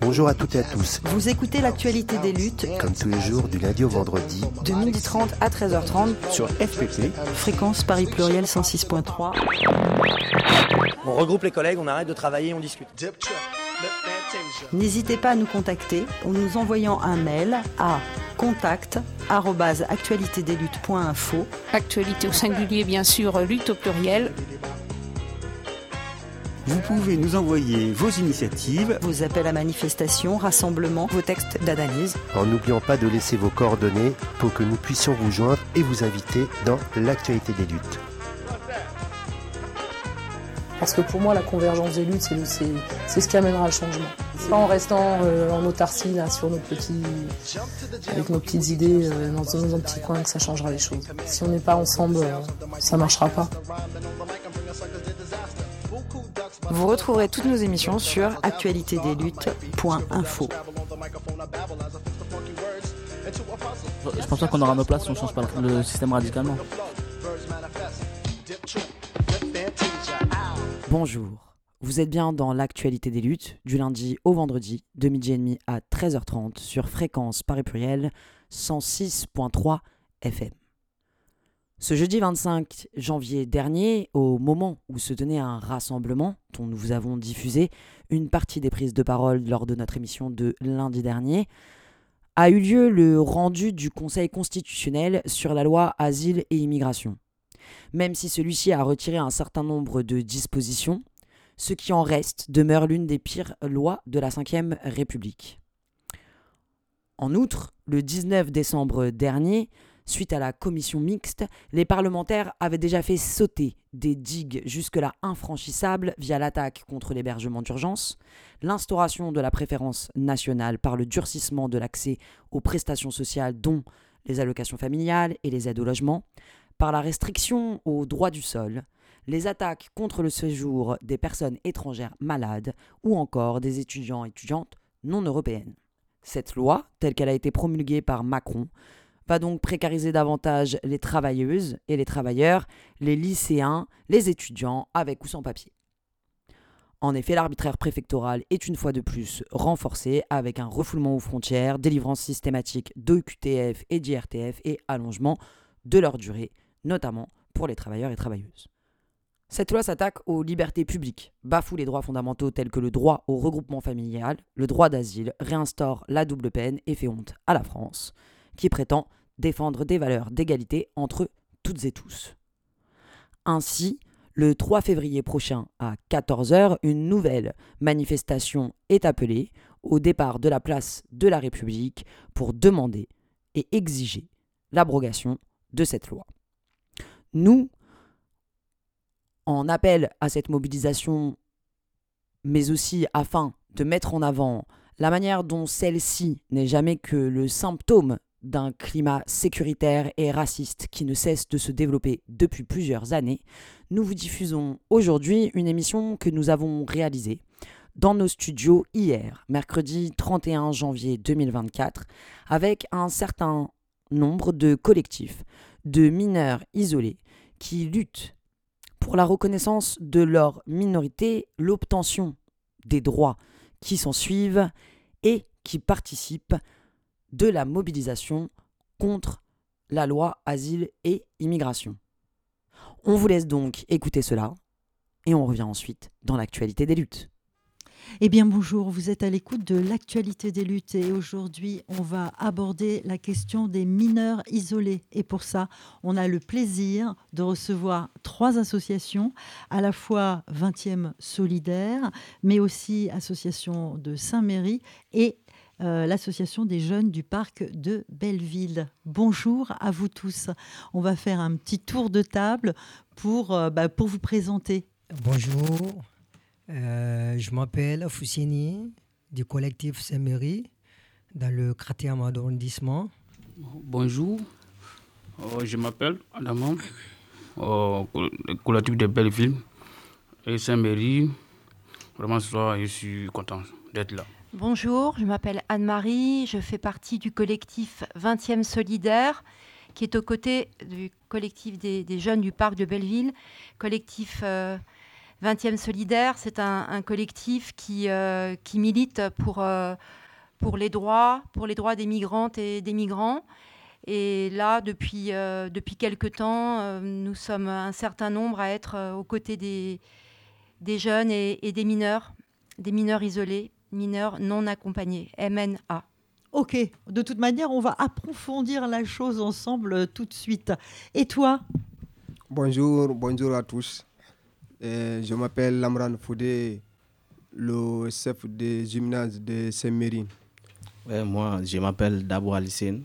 Bonjour à toutes et à tous. Vous écoutez l'actualité des luttes, comme tous les jours du lundi au vendredi, de 12h30 à 13h30 sur FPP, fréquence Paris Pluriel 106.3. On regroupe les collègues, on arrête de travailler, on discute. N'hésitez pas à nous contacter en nous envoyant un mail à contact actualitédesluttes.info Actualité au singulier bien sûr, lutte au pluriel vous pouvez nous envoyer vos initiatives, vos appels à manifestation, rassemblements, vos textes d'analyse. En n'oubliant pas de laisser vos coordonnées pour que nous puissions vous joindre et vous inviter dans l'actualité des luttes. Parce que pour moi, la convergence des luttes, c'est ce qui amènera le changement. Pas en restant euh, en autarcie là, sur nos petits, avec nos petites idées euh, dans, un petit coin que ça changera les choses. Si on n'est pas ensemble, euh, ça marchera pas. Vous retrouverez toutes nos émissions sur actualitédesluttes.info. Je pense pas qu'on aura nos places si on change pas le système radicalement. Bonjour, vous êtes bien dans l'actualité des luttes du lundi au vendredi de midi et demi à 13h30 sur fréquence Paris Pluriel 106.3 FM. Ce jeudi 25 janvier dernier, au moment où se tenait un rassemblement dont nous vous avons diffusé une partie des prises de parole lors de notre émission de lundi dernier, a eu lieu le rendu du Conseil constitutionnel sur la loi Asile et Immigration. Même si celui-ci a retiré un certain nombre de dispositions, ce qui en reste demeure l'une des pires lois de la Ve République. En outre, le 19 décembre dernier, Suite à la commission mixte, les parlementaires avaient déjà fait sauter des digues jusque-là infranchissables via l'attaque contre l'hébergement d'urgence, l'instauration de la préférence nationale par le durcissement de l'accès aux prestations sociales dont les allocations familiales et les aides au logement, par la restriction aux droits du sol, les attaques contre le séjour des personnes étrangères malades ou encore des étudiants et étudiantes non européennes. Cette loi, telle qu'elle a été promulguée par Macron, va donc précariser davantage les travailleuses et les travailleurs, les lycéens, les étudiants avec ou sans papier. En effet, l'arbitraire préfectoral est une fois de plus renforcé avec un refoulement aux frontières, délivrance systématique d'OQTF et d'IRTF et allongement de leur durée, notamment pour les travailleurs et travailleuses. Cette loi s'attaque aux libertés publiques, bafoue les droits fondamentaux tels que le droit au regroupement familial, le droit d'asile, réinstaure la double peine et fait honte à la France qui prétend défendre des valeurs d'égalité entre toutes et tous. Ainsi, le 3 février prochain à 14h, une nouvelle manifestation est appelée au départ de la place de la République pour demander et exiger l'abrogation de cette loi. Nous, en appel à cette mobilisation, mais aussi afin de mettre en avant la manière dont celle-ci n'est jamais que le symptôme d'un climat sécuritaire et raciste qui ne cesse de se développer depuis plusieurs années, nous vous diffusons aujourd'hui une émission que nous avons réalisée dans nos studios hier, mercredi 31 janvier 2024, avec un certain nombre de collectifs de mineurs isolés qui luttent pour la reconnaissance de leur minorité, l'obtention des droits qui s'en suivent et qui participent de la mobilisation contre la loi asile et immigration. On vous laisse donc écouter cela et on revient ensuite dans l'actualité des luttes. Eh bien bonjour, vous êtes à l'écoute de l'actualité des luttes et aujourd'hui on va aborder la question des mineurs isolés. Et pour ça, on a le plaisir de recevoir trois associations, à la fois 20e Solidaire, mais aussi Association de Saint-Méry et euh, l'association des jeunes du parc de Belleville. Bonjour à vous tous. On va faire un petit tour de table pour, euh, bah, pour vous présenter. Bonjour, euh, je m'appelle Foussini du collectif Saint-Méry dans le 4e arrondissement. Bonjour, je m'appelle Adamant, le collectif de Belleville et Saint-Méry. Vraiment, ce soir, je suis content d'être là. Bonjour, je m'appelle Anne-Marie, je fais partie du collectif 20e Solidaire, qui est aux côtés du collectif des, jeunes du parc de Belleville, collectif 20e 20e Solidaire, c'est un, collectif qui, qui milite pour, pour les droits, des migrantes et des migrants. Et là, depuis, depuis quelque temps, nous sommes un certain nombre à être aux côtés des, jeunes et des mineurs, des mineurs isolés, mineurs non accompagnés, MNA. Ok, de toute manière, on va approfondir la chose ensemble euh, tout de suite. Et toi? Bonjour, bonjour à tous. Euh, je m'appelle Lamran Foudé, le chef des gymnase de Saint-Méry. moi, je m'appelle Dabo Alicine.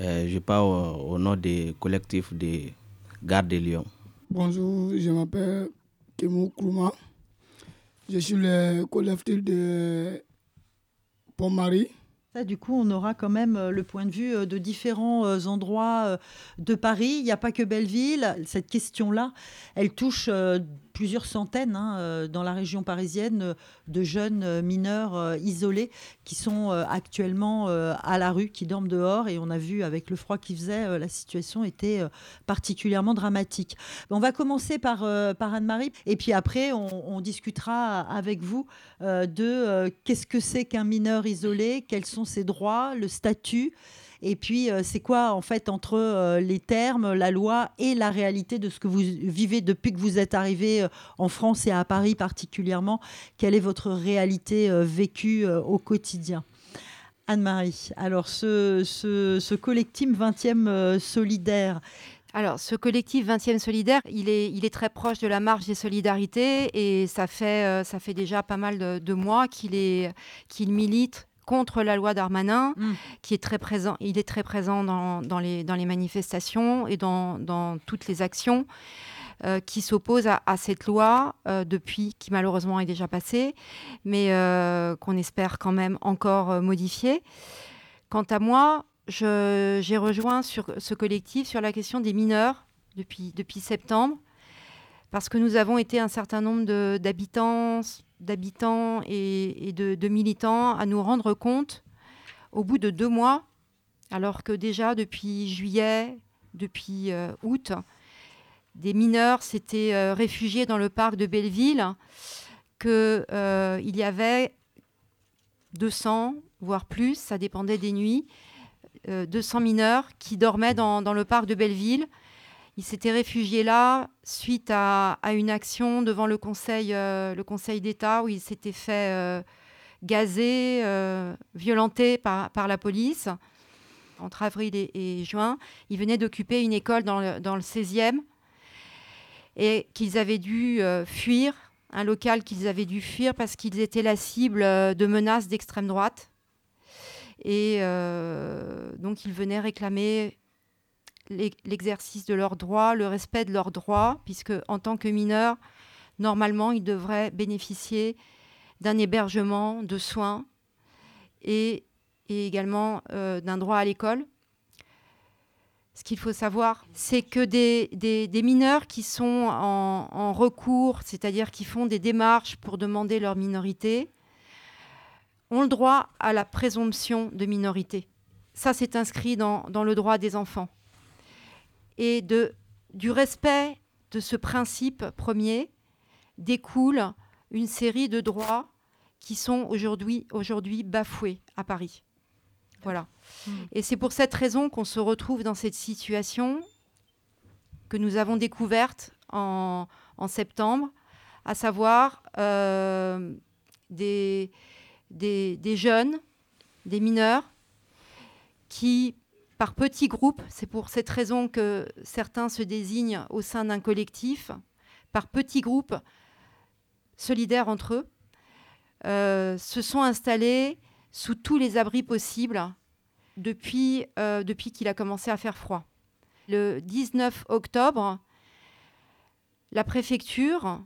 Euh, je parle au, nom du collectif des gardes de Lyon. Bonjour, je m'appelle Kemou Krouma. Je suis le collectif de Pont-Marie du coup, on aura quand même euh, le point de vue euh, de différents euh, endroits de Paris. Il n'y a pas que Belleville. Cette question-là, elle touche plusieurs centaines hein, dans la région parisienne de jeunes mineurs isolés qui sont actuellement à la rue, qui dorment dehors. Et on a vu avec le froid qu'il faisait, la situation était particulièrement dramatique. On va commencer par, par Anne-Marie. Et puis après, on discutera avec vous de qu'est-ce que c'est qu'un mineur isolé, quels sont ses droits, le statut? Et puis, euh, c'est quoi, en fait, entre euh, les termes, la loi et la réalité de ce que vous vivez depuis que vous êtes arrivé euh, en France et à Paris particulièrement? Quelle est votre réalité vécue au quotidien? Anne-Marie, alors ce, collectif 20e solidaire, alors, ce collectif 20e solidaire, il est, très proche de la marche des solidarités et ça fait, déjà pas mal de, mois qu'il milite contre la loi Darmanin, mm. qui est très présent. Il est très présent dans, les, dans les, manifestations et dans, dans toutes les actions. Euh, qui s'opposent à, cette loi euh, depuis, qui malheureusement est déjà passée, mais euh, qu'on espère quand même encore modifier. Quant à moi, j'ai rejoint sur ce collectif sur la question des mineurs depuis, depuis septembre, parce que nous avons été un certain nombre d'habitants, d'habitants et, de, militants à nous rendre compte au bout de deux mois, alors que déjà depuis juillet, depuis euh, août, des mineurs s'étaient euh, réfugiés dans le parc de Belleville, qu'il euh, y avait 200, voire plus, ça dépendait des nuits, 200 mineurs qui dormaient dans le parc de Belleville il s'était réfugié là suite à, une action devant le Conseil, euh, conseil d'État où il s'était fait euh, gazer, euh, violenter par, la police. Entre avril et, juin, il venait d'occuper une école dans le, dans le 16e et qu'ils avaient dû fuir, un local qu'ils avaient dû fuir parce qu'ils étaient la cible de menaces d'extrême droite. Et donc, ils venaient réclamer l'exercice de leurs droits, le respect de leurs droits, puisque en tant que mineurs, normalement, ils devraient bénéficier d'un hébergement, de soins et, également euh, d'un droit à l'école. Ce qu'il faut savoir, c'est que des, mineurs qui sont en, recours, c'est-à-dire qui font des démarches pour demander leur minorité, ont le droit à la présomption de minorité. Ça, c'est inscrit dans le droit des enfants et de, du respect de ce principe premier découle une série de droits qui sont aujourd'hui bafoués à Paris. Voilà. Hmm. Et c'est pour cette raison qu'on se retrouve dans cette situation que nous avons découverte en, septembre, à savoir euh, des, des, des jeunes, des mineurs, qui par petits groupes. C'est pour cette raison que certains se désignent au sein d'un collectif, par petits groupes solidaires entre eux, euh, se sont installés sous tous les abris possibles depuis, euh, depuis qu'il a commencé à faire froid. Le 19 octobre, la préfecture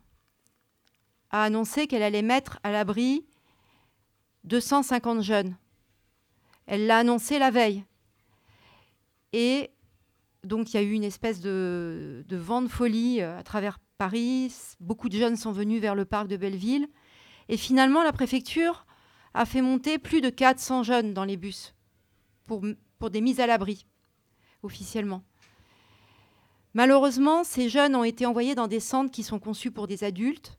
a annoncé qu'elle allait mettre à l'abri 250 jeunes. Elle l'a annoncé la veille. Et donc, il y a eu une espèce de, vent de folie euh, à travers Paris. Beaucoup de jeunes sont venus vers le parc de Belleville. Et finalement, la préfecture a fait monter plus de 400 jeunes dans les bus pour, pour des mises à l'abri, officiellement. Malheureusement, ces jeunes ont été envoyés dans des centres qui sont conçus pour des adultes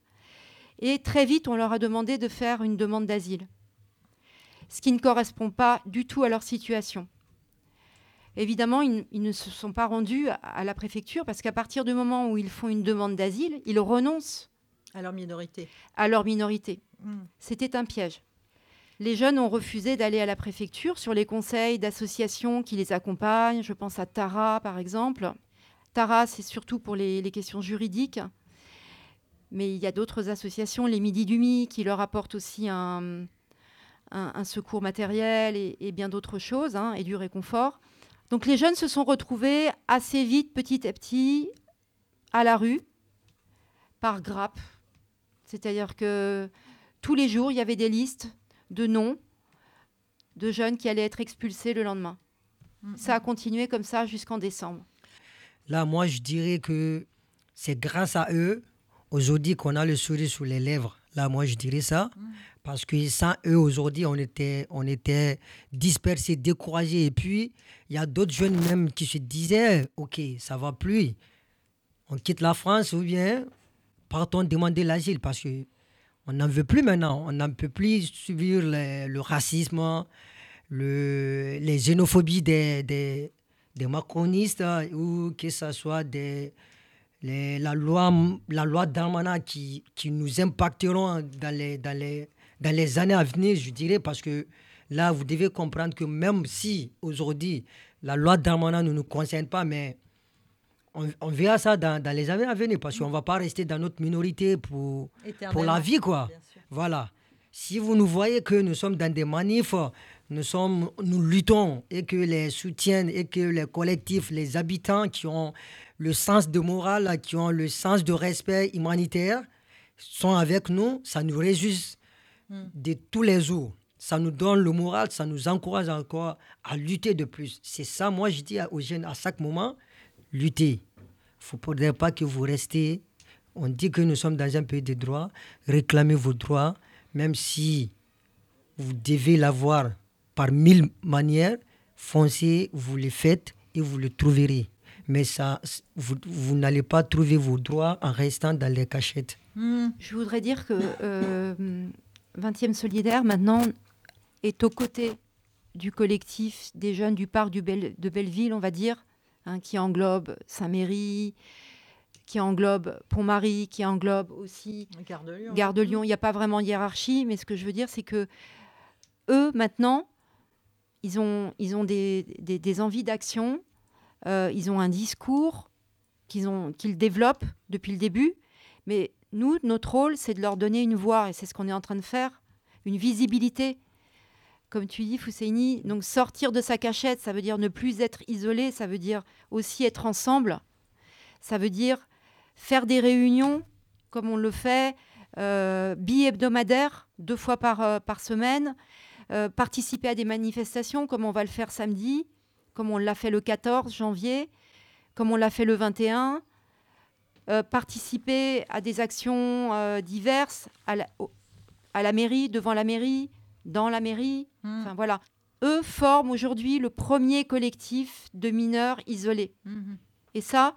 et très vite, on leur a demandé de faire une demande d'asile, ce qui ne correspond pas du tout à leur situation. Évidemment, ils, ne se sont pas rendus à, la préfecture parce qu'à partir du moment où ils font une demande d'asile, ils renoncent à leur minorité. À leur minorité. Hmm. C'était un piège. Les jeunes ont refusé d'aller à la préfecture sur les conseils d'associations qui les accompagnent. Je pense à Tara, par exemple. Tara, c'est surtout pour les, questions juridiques. Mais il y a d'autres associations, les Midi du Mi, qui leur apportent aussi un, secours matériel et, bien d'autres choses, hein, et du réconfort. Donc les jeunes se sont retrouvés assez vite, petit à petit, à la rue, par grappe. C'est-à-dire que tous les jours, il y avait des listes de noms de jeunes qui allaient être expulsés le lendemain. Ça a continué comme ça jusqu'en décembre. Là, moi, je dirais que c'est grâce à eux, aujourd'hui, qu'on a le sourire sur les lèvres. Là, moi, je dirais ça. Mm. Parce que sans eux, aujourd'hui, on était, on était dispersés, découragés. Et puis, il y a d'autres jeunes même qui se disaient, OK, ça va plus. On quitte la France ou bien partons demander l'asile parce que on n'en veut plus maintenant. On n'en peut plus subir le, racisme, le, les xénophobies des, des, des macronistes ou que ce soit des, la loi, la loi qui, qui nous impacteront dans, les, dans les années à venir, je dirais, parce que là, vous devez comprendre que même si aujourd'hui, la loi Darmanin ne nous concerne pas, mais on, on verra ça dans, dans, les années à venir, parce qu'on ne va pas rester dans notre minorité pour, pour la vie, quoi. Voilà. Si vous nous voyez que nous sommes dans des manifs, nous, sommes, nous luttons et que les soutiens et que les collectifs, les habitants qui ont le sens de morale, qui ont le sens de respect humanitaire, sont avec nous, ça nous hmm. De tous les jours. Ça nous donne le moral, ça nous encourage encore à lutter de plus. C'est ça, moi, je dis aux jeunes à chaque moment, lutter. Il ne faudrait pas que vous restez. On dit que nous sommes dans un pays de droit. Réclamez vos droits, même si vous devez l'avoir par mille manières. Foncez, vous les faites et vous le trouverez mais ça, vous, vous n'allez pas trouver vos droits en restant dans les cachettes. Hmm. Je voudrais dire que euh, 20e Solidaire, maintenant, est aux côtés du collectif des jeunes du parc du de Belleville, on va dire, hein, qui englobe Saint-Méry, qui englobe Pont-Marie, qui englobe aussi Gare de Lyon. Gare de Lyon. Il n'y a pas vraiment de hiérarchie, mais ce que je veux dire, c'est que eux, maintenant, ils ont, ils ont des, des, des envies d'action euh, ils ont un discours qu'ils qu'ils développent depuis le début. Mais nous, notre rôle, c'est de leur donner une voix, et c'est ce qu'on est en train de faire, une visibilité. Comme tu dis, Fousseini, donc sortir de sa cachette, ça veut dire ne plus être isolé, ça veut dire aussi être ensemble. Ça veut dire faire des réunions, comme on le fait, euh, bi-hebdomadaires, deux fois par, euh, semaine, euh, participer à des manifestations, comme on va le faire samedi, comme on l'a fait le 14 janvier, comme on l'a fait le 21, euh, participer à des actions euh, diverses à la, mairie, devant la mairie, dans la mairie. Hmm. Enfin voilà. Eux forment aujourd'hui le premier collectif de mineurs isolés. Hmm. Et ça,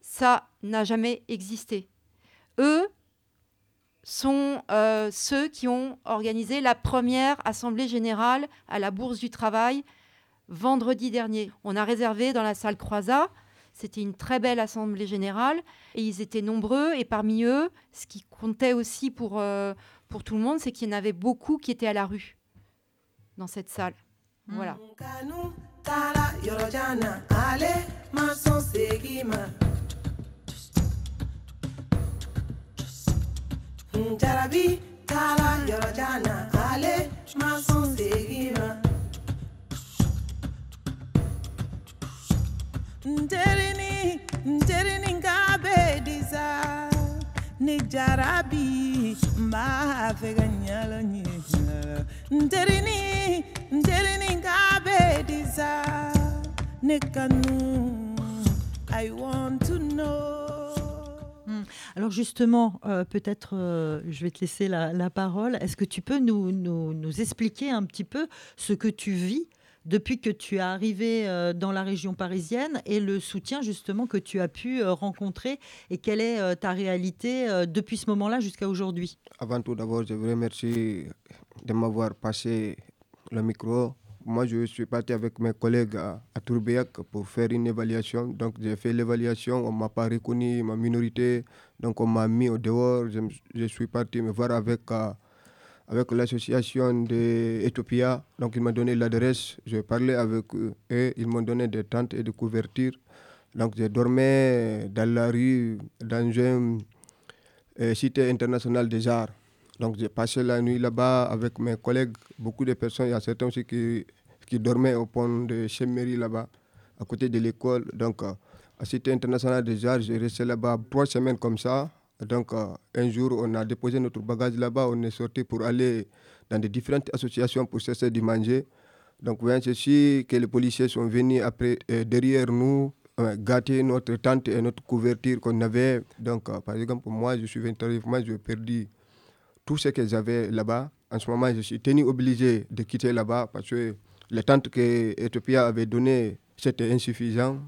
ça n'a jamais existé. Eux sont euh, ceux qui ont organisé la première assemblée générale à la Bourse du Travail vendredi dernier. On a réservé dans la salle Croisat. C'était une très belle assemblée générale et ils étaient nombreux. Et parmi eux, ce qui comptait aussi pour, euh, pour tout le monde, c'est qu'il y en avait beaucoup qui étaient à la rue dans cette salle. Voilà. Nterini nterini ngabe diza ni jarabi mba fɛ ka ɲala ɲɛ nterini nterini ngabe ne kanu I want to know hmm. Alors justement, euh, peut-être euh, je vais te laisser la, la parole. Est-ce que tu peux nous, nous, nous, expliquer un petit peu ce que tu vis depuis que tu es arrivé euh, dans la région parisienne et le soutien justement que tu as pu euh, rencontrer et quelle est euh, ta réalité depuis ce moment-là jusqu'à aujourd'hui? Avant tout, d'abord, je vous remercie de m'avoir passé le micro. Moi, je suis parti avec mes collègues à, à Tourbiac pour faire une évaluation. Donc, j'ai fait l'évaluation, on ne m'a pas reconnu ma minorité, donc on m'a mis au dehors. Je, suis parti me voir avec, avec l'association d'Ethiopia. Donc, ils m'ont donné l'adresse, j'ai parlé avec eux ils m'ont donné des tentes et des couvertures. Donc, je dormais dans la rue, dans un euh, cité internationale des arts. Donc j'ai passé la nuit là-bas avec mes collègues, beaucoup de personnes, il y a certains aussi qui, qui dormaient au pont de Chemery là-bas, à côté de l'école. Donc euh, à Cité internationale des arts, j'ai resté là-bas trois semaines comme ça. Donc euh, un jour, on a déposé notre bagage là-bas, on est sorti pour aller dans des différentes associations pour cesser de manger. Donc voyant ceci, que les policiers sont venus après, euh, derrière nous, euh, gâter notre tente et notre couverture qu'on avait. Donc par exemple, moi, je suis venu tardivement, j'ai perdu tout ce que j'avais là-bas. En ce moment, je suis tenu obligé de quitter là-bas parce que les tentes que Ethiopia avait données, c'était insuffisant.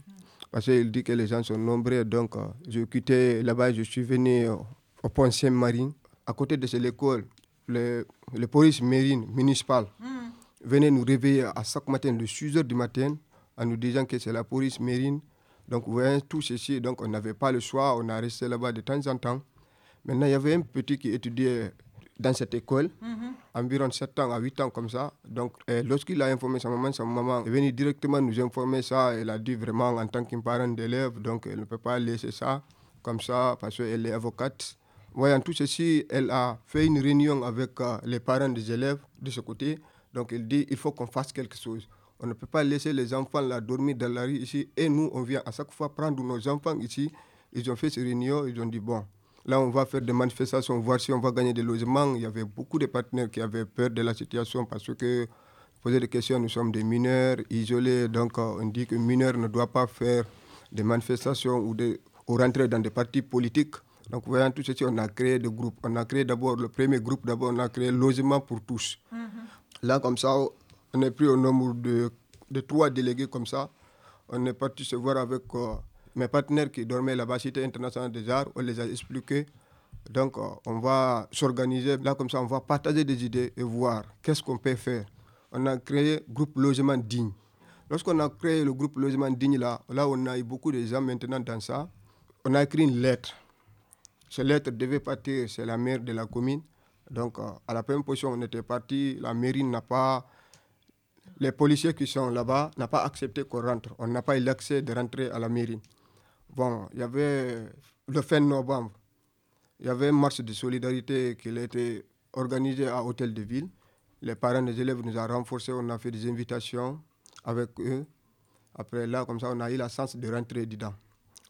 Parce qu'il dit que les gens sont nombreux. Donc, euh, je quitté là-bas, je suis venu au pont Saint-Marie. À côté de cette école, le, le police marine municipal venait nous réveiller à chaque matin de 6 heures du matin en nous disant que c'est la police marine. Donc, vous voyez tout ceci. Donc, on n'avait pas le choix. On a resté là-bas de temps en temps. Maintenant, il y avait un petit qui étudiait dans cette école, environ 7 ans à 8 ans comme ça. Donc, euh, lorsqu'il a informé sa maman, sa maman est venue directement nous informer ça. Elle a dit vraiment en tant qu'un parent d'élève, donc elle ne peut pas laisser ça comme ça parce qu'elle est avocate. Voyant tout ceci, elle a fait une réunion avec euh, les parents des élèves de ce côté. Donc, elle dit il faut qu'on fasse quelque chose. On ne peut pas laisser les enfants là dormir dans la rue ici. Et nous, on vient à chaque fois prendre nos enfants ici. Ils ont fait ces réunions, ils ont dit bon, Là, on va faire des manifestations, voir si on va gagner des logements. Il y avait beaucoup de partenaires qui avaient peur de la situation parce que, poser des questions, nous sommes des mineurs isolés. Donc, on dit que mineur ne doit pas faire des manifestations ou, de, ou rentrer dans des partis politiques. Donc, voyant tout ceci, on a créé des groupes. On a créé d'abord, le premier groupe, d'abord, on a créé Logement pour tous. Là, comme ça, on est pris au nombre de, de trois délégués comme ça. On est parti se voir avec euh, mes partenaires qui dormaient là-bas, Cité internationale des arts, on les a expliqués. Donc, euh, on va s'organiser. Là, comme ça, on va partager des idées et voir qu'est-ce qu'on peut faire. On a créé groupe logement digne. Lorsqu'on a créé le groupe logement digne, là, là, on a eu beaucoup de gens maintenant dans ça. On a écrit une lettre. Cette lettre devait partir, c'est la maire de la commune. Donc, euh, à la première position, on était parti. La mairie n'a pas les policiers qui sont là-bas n'ont pas accepté qu'on rentre. On n'a pas eu l'accès de rentrer à la mairie. Bon, il y avait le fin novembre, il y avait une marche de solidarité qui a été organisée à Hôtel de Ville. Les parents des élèves nous ont renforcés, on a fait des invitations avec eux. Après là, comme ça, on a eu la chance de rentrer dedans.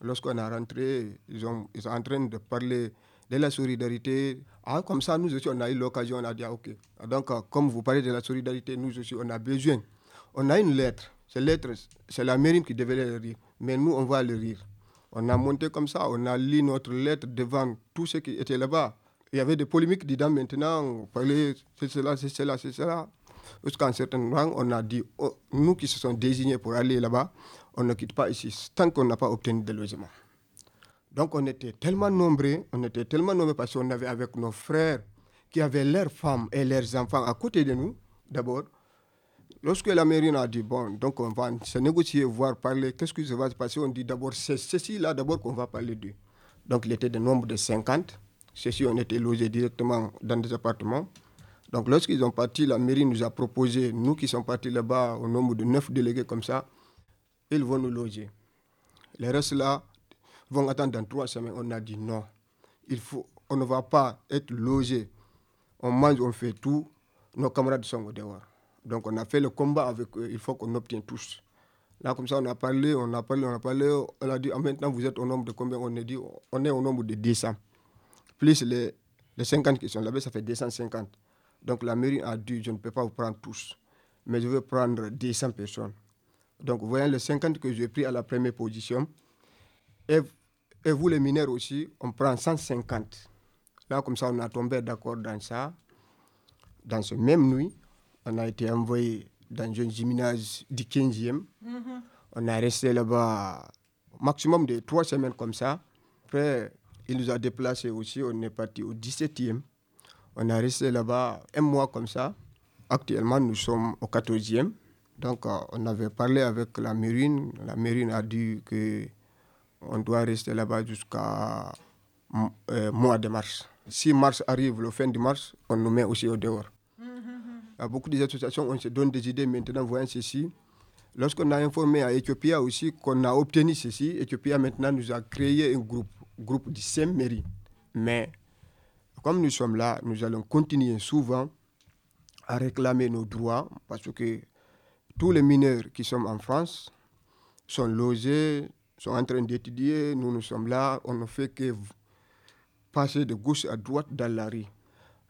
Lorsqu'on a rentré, ils, ont, ils sont en train de parler de la solidarité. Ah, comme ça, nous aussi, on a eu l'occasion, on a dit, ah, OK. Donc, euh, comme vous parlez de la solidarité, nous aussi, on a besoin. On a une lettre. Cette lettre, c'est la mairie qui devait le lire. Mais nous, on va le lire. On a monté comme ça, on a lu notre lettre devant tous ceux qui étaient là-bas. Il y avait des polémiques dedans maintenant, on parlait, c'est cela, c'est cela, c'est cela. Jusqu'à un certain moment, on a dit, oh, nous qui se sommes désignés pour aller là-bas, on ne quitte pas ici tant qu'on n'a pas obtenu de logement. Donc on était tellement nombreux, on était tellement nombreux parce qu'on avait avec nos frères qui avaient leurs femmes et leurs enfants à côté de nous, d'abord. Lorsque la mairie a dit, bon, donc on va se négocier, voir, parler, qu'est-ce qui va se passer On dit d'abord, c'est ceci-là d'abord qu'on va parler d'eux. Donc il était de nombre de 50. Ceci, on était logés directement dans des appartements. Donc lorsqu'ils ont parti, la mairie nous a proposé, nous qui sommes partis là-bas au nombre de 9 délégués comme ça, ils vont nous loger. Les restes là vont attendre dans trois semaines. On a dit non. Il faut, on ne va pas être logé. On mange, on fait tout. Nos camarades sont au dehors. Donc on a fait le combat avec eux. Il faut qu'on obtienne tous. Là, comme ça, on a parlé, on a parlé, on a parlé. On a dit, ah, maintenant, vous êtes au nombre de combien? On a dit, on est au nombre de 200. Plus les, les 50 qui sont là-bas, ça fait 250. Donc la mairie a dit, je ne peux pas vous prendre tous, mais je veux prendre 200 personnes. Donc, voyez les 50 que j'ai pris à la première position. Et vous, les mineurs aussi, on prend 150. Là, comme ça, on a tombé d'accord dans ça. Dans ce même nuit, on a été envoyé dans un gymnase du 15e. Mhm. On a resté là-bas maximum de trois semaines comme ça. Après, il nous a déplacés aussi. On est parti au 17e. On a resté là-bas un mois comme ça. Actuellement, nous sommes au 14e. Donc, euh, on avait parlé avec la marine. La marine a dit que on doit rester là-bas jusqu'à euh, mois de mars. Si mars arrive, le fin de mars, on nous met aussi au dehors. A beaucoup d'associations, on se donne des idées maintenant, voyant ceci. Lorsqu'on a informé à Ethiopia aussi qu'on a obtenu ceci, Ethiopia maintenant nous a créé un groupe, groupe de cinq mairies. Mais comme nous sommes là, nous allons continuer souvent à réclamer nos droits parce que tous les mineurs qui sont en France sont logés, sont en train d'étudier. Nous, nous sommes là, on ne fait que passer de gauche à droite dans la rue.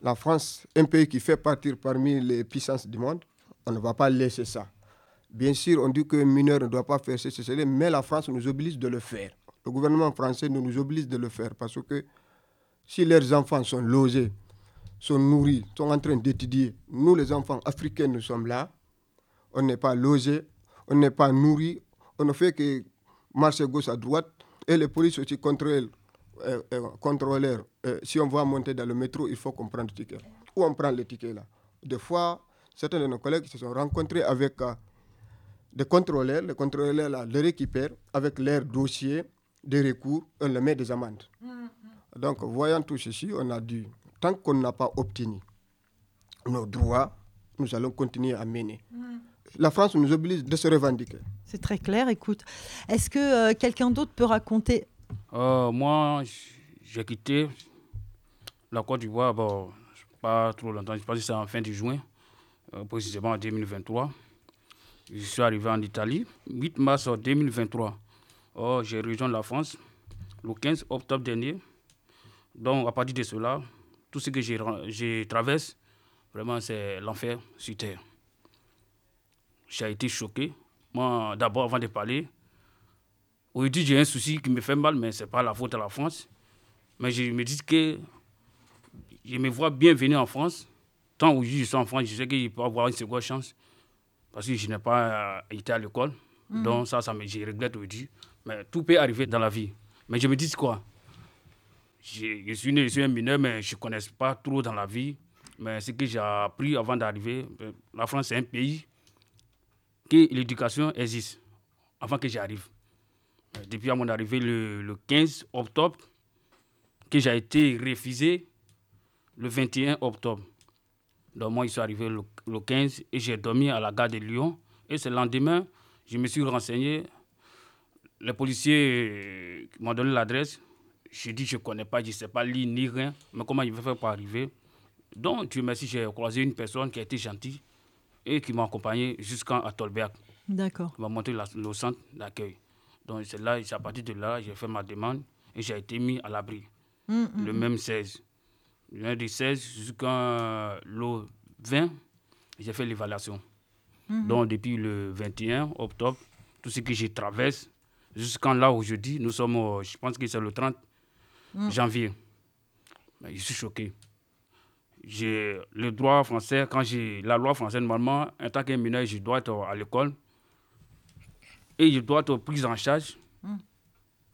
La France, un pays qui fait partir parmi les puissances du monde, on ne va pas laisser ça. Bien sûr, on dit qu'un mineur ne doit pas faire ceci, cela, mais la France nous oblige de le faire. Le gouvernement français nous oblige de le faire parce que si leurs enfants sont logés, sont nourris, sont en train d'étudier, nous les enfants africains, nous sommes là, on n'est pas logés, on n'est pas nourris, on ne fait que marcher gauche à droite et les polices aussi contrôlent euh, euh, contrôleur, euh, si on va monter dans le métro, il faut qu'on prenne le ticket. Où on prend le ticket là? Des fois, certains de nos collègues se sont rencontrés avec des contrôleurs. Les contrôleurs là, les récupèrent avec leur dossier de recours, on leur met des amendes. Donc, voyant tout ceci, on a dit, tant qu'on n'a pas obtenu nos droits, nous allons continuer à mener. La France nous oblige de se revendiquer. C'est très clair, écoute. Est-ce que quelqu'un d'autre peut raconter euh, moi, j'ai quitté la Côte d'Ivoire, bon, pas trop longtemps, je pense que c'est en fin de juin, euh, précisément en 2023. Je suis arrivé en Italie, 8 mars 2023. Oh, j'ai rejoint la France le 15 octobre dernier. Donc, à partir de cela, tout ce que j'ai traversé, vraiment, c'est l'enfer sur Terre. J'ai été choqué. Moi, d'abord, avant de parler, Aujourd'hui, j'ai un souci qui me fait mal, mais ce n'est pas la faute à la France. Mais je me dis que je me vois bien venir en France. Tant que je suis en France, je sais qu'il peut avoir une seconde chance. Parce que je n'ai pas euh, été à l'école. Mhm. Donc ça, ça me, je regrette aujourd'hui. Mais tout peut arriver dans la vie. Mais je me dis quoi? Je, suis né, je suis un mineur, mais je ne connais pas trop dans la vie. Mais ce que j'ai appris avant d'arriver, euh, la France, c'est un pays que l'éducation existe avant que j'arrive. Depuis à mon arrivée le, 15 octobre, que j'ai été refusé le 21 octobre. Donc moi, je suis arrivé le, 15 et j'ai dormi à la gare de Lyon. Et ce lendemain, je me suis renseigné. Les policiers euh, m'ont donné l'adresse. J'ai dit, je ne connais pas, je ne sais pas lire ni rien. Mais comment il vais faire pour arriver? Donc, Dieu merci, j'ai croisé une personne qui a été gentille et qui m'a accompagné jusqu'à Tolberg. D'accord. Il m'a montré le centre d'accueil. Donc c'est là, à partir de là, j'ai fait ma demande et j'ai été mis à l'abri. Mm, mm, le mm. même 16. Du 16 jusqu'à le 20, j'ai fait l'évaluation. Mm-hmm. Donc depuis le 21 octobre, tout ce que j'ai traversé, jusqu'à là aujourd'hui, nous sommes, je pense que c'est le 30 janvier. je suis choqué. J'ai le droit français, quand j'ai la loi française, normalement, en tant que mineur, je dois être à l'école et je dois être pris en charge Hmm.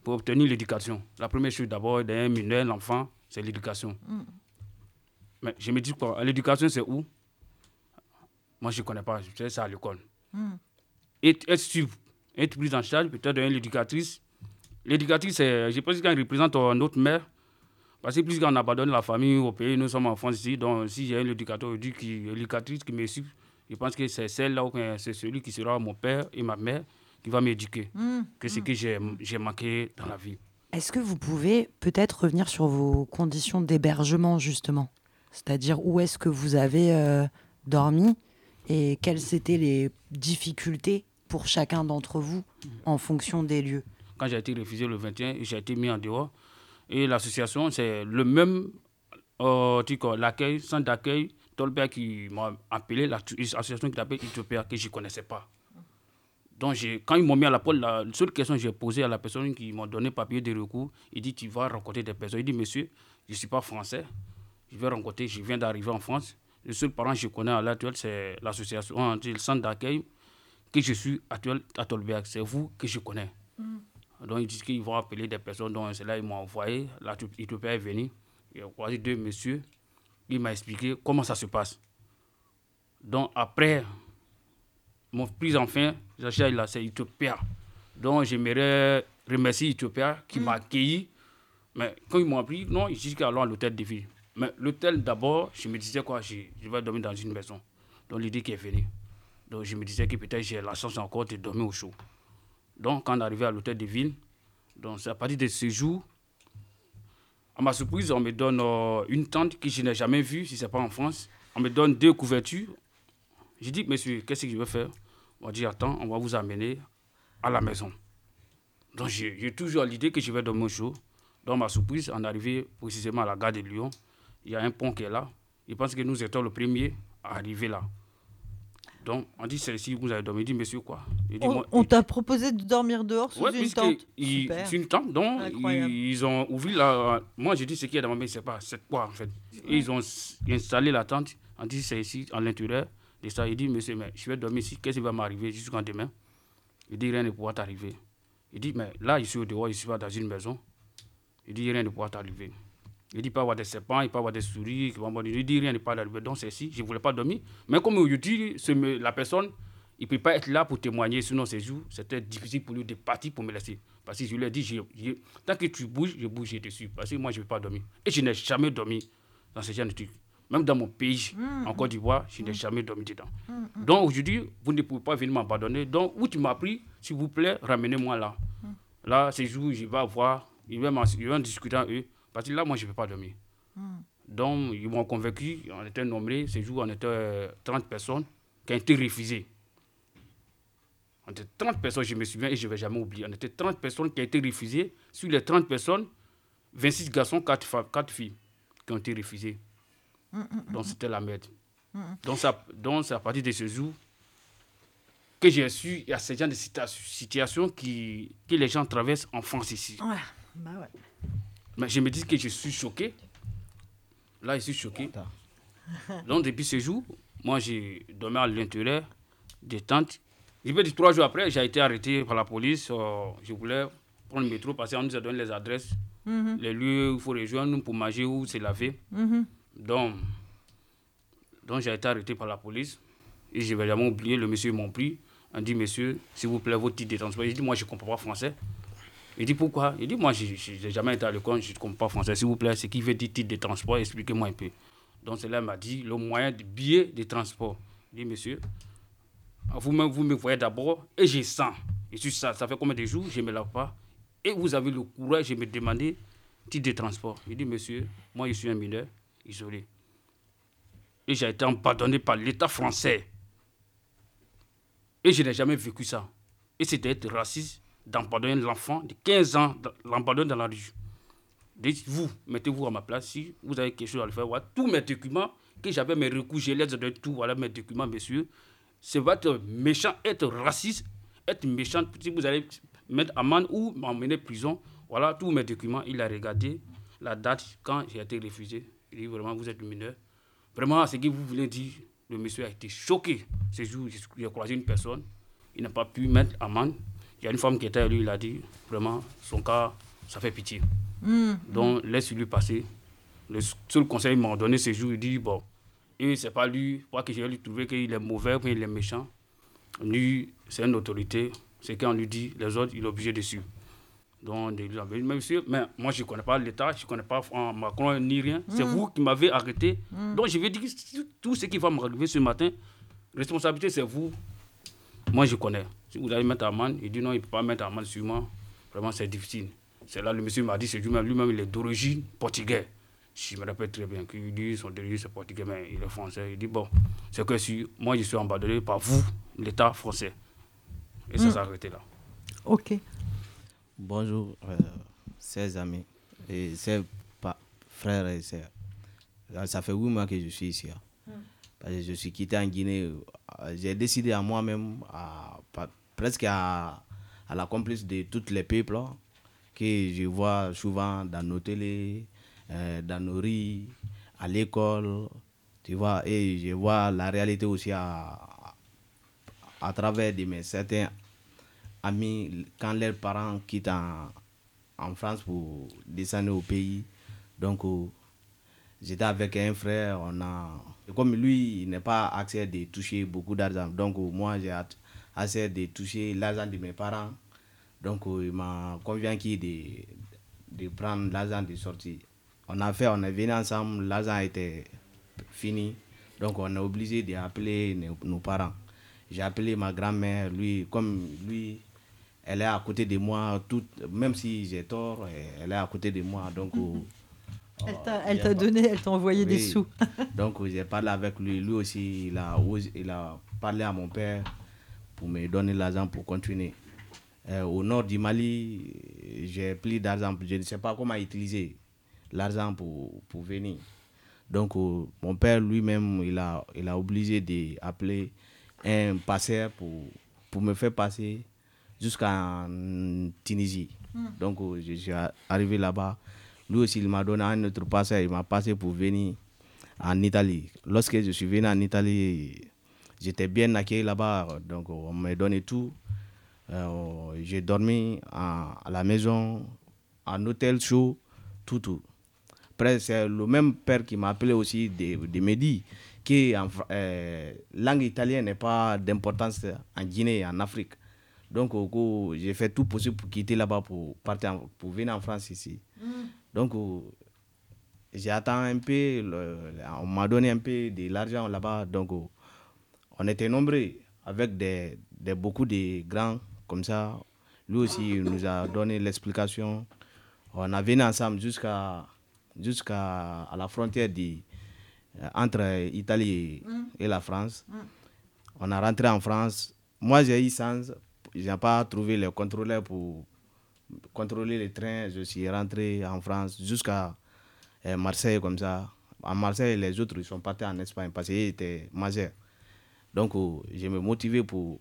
pour obtenir l'éducation. La première chose d'abord d'un mineur, l'enfant, c'est l'éducation. Hmm. Mais je me dis quoi L'éducation, c'est où? Moi, je ne connais pas. Je sais, c'est à l'école. Hmm. Et être, être pris en charge peut-être d'une éducatrice. L'éducatrice, je pense qu'elle représente notre mère. Parce que plus qu'on abandonne la famille au pays, nous sommes en France ici. Donc, si j'ai un éducateur qui, éducatrice qui me suit, je pense que c'est celle-là, c'est celui qui sera mon père et ma mère qui va m'éduquer, Mmh, que ce que j'ai manqué dans la vie. Est-ce que vous pouvez peut-être revenir sur vos conditions d'hébergement, justement? C'est-à-dire où est-ce que vous avez euh, dormi et quelles étaient les difficultés pour chacun d'entre vous en fonction des lieux? Quand j'ai été refusé le 21, j'ai été mis en dehors. Et l'association, c'est le même euh, l'accueil, centre d'accueil, Tolbert qui m'a appelé, l'association qui s'appelle Ethiopia, que je ne connaissais pas. Donc, quand ils m'ont mis à la porte, la seule question que j'ai posée à la personne qui m'a donné papier de recours, il dit Tu vas rencontrer des personnes. Il dit Monsieur, je ne suis pas français. Je vais rencontrer, je viens d'arriver en France. Le seul parent que je connais à l'actuel, c'est l'association, le centre d'accueil que je suis actuel à Tolberg. C'est vous que je connais. Mm. Donc ils disent qu'ils vont appeler des personnes, donc c'est là ils m'ont envoyé. L'Éthiopien est venu. Il a croisé deux messieurs. Il m'a expliqué comment ça se passe. Donc après, mon plus enfin, c'est Ethiopia. Donc j'aimerais remercier Ethiopia qui m'a mm. accueilli. Mais quand ils m'ont appris, non, ils disent qu'allons à l'hôtel de ville. Mais l'hôtel, d'abord, je me disais quoi, je, je vais dormir dans une maison. Donc l'idée qui est venue. Donc je me disais que peut-être j'ai la chance encore de dormir au chaud. Donc quand on est arrivé à l'hôtel de ville, donc c'est à partir de ce jour, à ma surprise, on me donne euh, une tente que je n'ai jamais vue, si ce n'est pas en France. On me donne deux couvertures. J'ai dit, monsieur, qu'est-ce que je vais faire? On m'a dit, attends, on va vous amener à la maison. Donc j'ai toujours l'idée que je vais dormir au chaud. Dans ma surprise, est arrivé précisément à la gare de Lyon. Il y a un pont qui est là. Je pense que nous étions le premier à arriver là. Donc, on dit, c'est ici vous avez dormi. Il dit, monsieur, quoi? On, t'a proposé de dormir dehors sous une tente C'est une tente, donc ils, ont ouvert la... Moi, j'ai dit, ce qu'il y a dans ma main, c'est pas, c'est quoi, en fait Ils ont installé la tente. On dit, c'est ici, à l'intérieur. Il dit, monsieur, mais je vais dormir ici. Qu'est-ce qui va m'arriver jusqu'en demain? Il dit, rien ne pourra t'arriver. Il dit, mais là, je suis au dehors, je suis pas dans une maison. Il dit, rien ne pourra t'arriver. Il dit, y avoir des serpents, il peut avoir des souris. Il dit, rien ne peut arriver. Donc, c'est ici, je ne voulais pas dormir. Mais comme dit, la personne, il ne peut pas être là pour témoigner. Sinon, ces jours, c'était difficile pour lui de partir pour me laisser. Parce que je lui ai dit, tant que tu bouges, je bouge, dessus. Parce que moi, je ne vais pas dormir. Et je n'ai jamais dormi dans ce genre de trucs. Même dans mon pays, mm, en Côte d'Ivoire, je n'ai mm. jamais dormi dedans. Mm, Donc aujourd'hui, vous ne pouvez pas venir m'abandonner. Donc où tu m'as pris, s'il vous plaît, ramenez-moi là. Là, ces jours, je vais voir, ils vont, discuter avec eux. Parce que là, moi, je ne peux pas dormir. Donc, ils m'ont convaincu, on était nombreux, ces jours, on était 30 euh, personnes qui ont été refusées. On était 30 personnes, je me souviens, et je ne vais jamais oublier. On était 30 personnes qui ont été refusées. Sur les 30 personnes, 26 garçons, 4, 4 filles qui ont été refusées. Donc c'était la merde. Donc, c'est à partir de ce jour que j'ai su, il y a ce genre de situations qui, que les gens traversent en France ici. Ouais, bah ouais. Mais je me dis que je suis choqué. Là, je suis choqué. Donc, depuis ce jour, moi, j'ai dormi à l'intérieur des tentes. Je peux dire, trois jours après, j'ai été arrêté par la police. Euh, je voulais prendre le métro parce qu'on nous a donné les adresses, mm-hmm. les lieux où il faut rejoindre pour manger ou se laver. Donc, donc j'ai été arrêté par la police. Et je vais jamais oublier, le monsieur m'a pris. On dit, monsieur, s'il vous plaît, votre titre de transport. Il dit, moi, je ne comprends pas français. Il dit, pourquoi? Il dit, moi, je n'ai jamais été à l'école, je ne comprends pas français. S'il vous plaît, ce qui veut dire titre de transport, expliquez-moi un peu. Donc, cela m'a dit le moyen de billet de transport. Il dit, monsieur, vous me, vous me voyez d'abord et je sens. Et suis ça, ça fait combien de jours, je ne me lave pas. Et vous avez le courage de me demander titre de transport. Il dit, monsieur, moi, je suis un mineur isolé. Et j'ai été abandonné par l'État français. Et je n'ai jamais vécu ça. Et c'était être raciste d'abandonner l'enfant de 15 ans, l'abandonner dans la rue. Dites-vous, mettez-vous à ma place si vous avez quelque chose à le faire. Tous mes documents, que j'avais mes recours, j'ai les de tout, voilà mes documents, messieurs. C'est être méchant, être raciste, être méchant. Si vous allez mettre amende ou m'emmener prison, voilà tous mes documents. Il a regardé la date quand j'ai été refusé. Il dit vraiment, vous êtes mineur. Vraiment, ce que vous voulez dire, le monsieur a été choqué. Ce jour, j'ai croisé une personne, il n'a pas pu mettre amende. Il y a une femme qui était à lui, il a dit, vraiment, son cas, ça fait pitié. Mm, Donc, laisse-lui passer. Le seul conseil qu'il m'a donné ce jour, il dit, bon, et c'est pas lui, pas que je vais lui trouver qu'il est mauvais, qu'il est méchant. Lui, c'est une autorité. C'est quand on lui dit, les autres, il est obligé de suivre. Donc, mais monsieur, mais moi, je ne connais pas l'État, je ne connais pas Macron ni rien. C'est mm. vous qui m'avez arrêté. Donc, je vais dire tout ce qui va m'arriver ce matin, responsabilité, c'est vous. Moi, je connais. Si vous allez mettre amende, il dit non, il ne peut pas mettre amende sur moi. Vraiment, c'est difficile. C'est là le monsieur m'a dit, c'est lui-même, lui-même, il est d'origine portugais. Je me rappelle très bien qu'il dit son d'origine c'est portugais, mais il est français. Il dit bon, c'est que si moi je suis abandonné par vous, l'État français. Et ça mm. s'est arrêté là. Ok. Bonjour, euh, amis et chers frères et sœurs. Ça fait huit mois que je suis ici. Hein. Mm. Parce que je suis quitté en Guinée. Euh, j'ai décidé à moi-même, à, presque à, à la complice de tous les peuples hein, que je vois souvent dans nos télés, euh, dans nos rues, à l'école, Tu vois, et je vois la réalité aussi à, à travers de mes certains amis quand leurs parents quittent en, en France pour descendre au pays. Donc, euh, j'étais avec un frère, on a. Comme lui, il n'a pas accès de toucher beaucoup d'argent. Donc, euh, moi, j'ai accès de toucher l'argent de mes parents. Donc, euh, il m'a convaincu de, de prendre l'argent de sortie. On a fait, on est venu ensemble, l'argent était fini. Donc, on est obligé d'appeler nos parents. J'ai appelé ma grand-mère, lui, comme lui, elle est à côté de moi, tout, même si j'ai tort, elle est à côté de moi. Donc, euh, Elle t'a- elle t'a donné, elle t'a envoyé des sous. Donc j'ai parlé avec lui. Lui aussi, il a, il a parlé à mon père pour me donner l'argent pour continuer. Euh, au nord du Mali, j'ai pris d'argent. Je ne sais pas comment utiliser l'argent pour, pour venir. Donc euh, mon père lui-même, il a, il a obligé d'appeler un passeur pour, pour me faire passer jusqu'en Tunisie. Donc euh, je suis arrivé là-bas. Lui aussi, il m'a donné un autre passeur. Il m'a passé pour venir en Italie. Lorsque je suis venu en Italie, j'étais bien accueilli là-bas. Donc on m'a donné tout. Euh, J'ai dormi à la maison, en hôtel chaud, tout, tout. Après, c'est le même père qui m'a appelé aussi de, de me dire que la langue italienne n'est pas d'importance en Guinée en Afrique. Donc, j'ai fait tout possible pour quitter là-bas, pour, partir pour venir en France ici. Mmh. Donc, j'attends un peu, on m'a donné un peu de l'argent là-bas. Donc, on était nombreux avec des, beaucoup de grands comme ça. Lui aussi, il nous a donné l'explication. On a venu ensemble jusqu'à jusqu'à à la frontière de, euh, entre l'Italie mm. et la France. Mm. On a rentré en France. Moi, j'ai eu 100 n'ai pas trouvé le contrôleur pour contrôler les trains. Je suis rentré en France jusqu'à euh, Marseille comme ça. À Marseille, les autres ils sont partis en Espagne parce qu'ils étaient majeurs. Donc, euh, je me motivé pour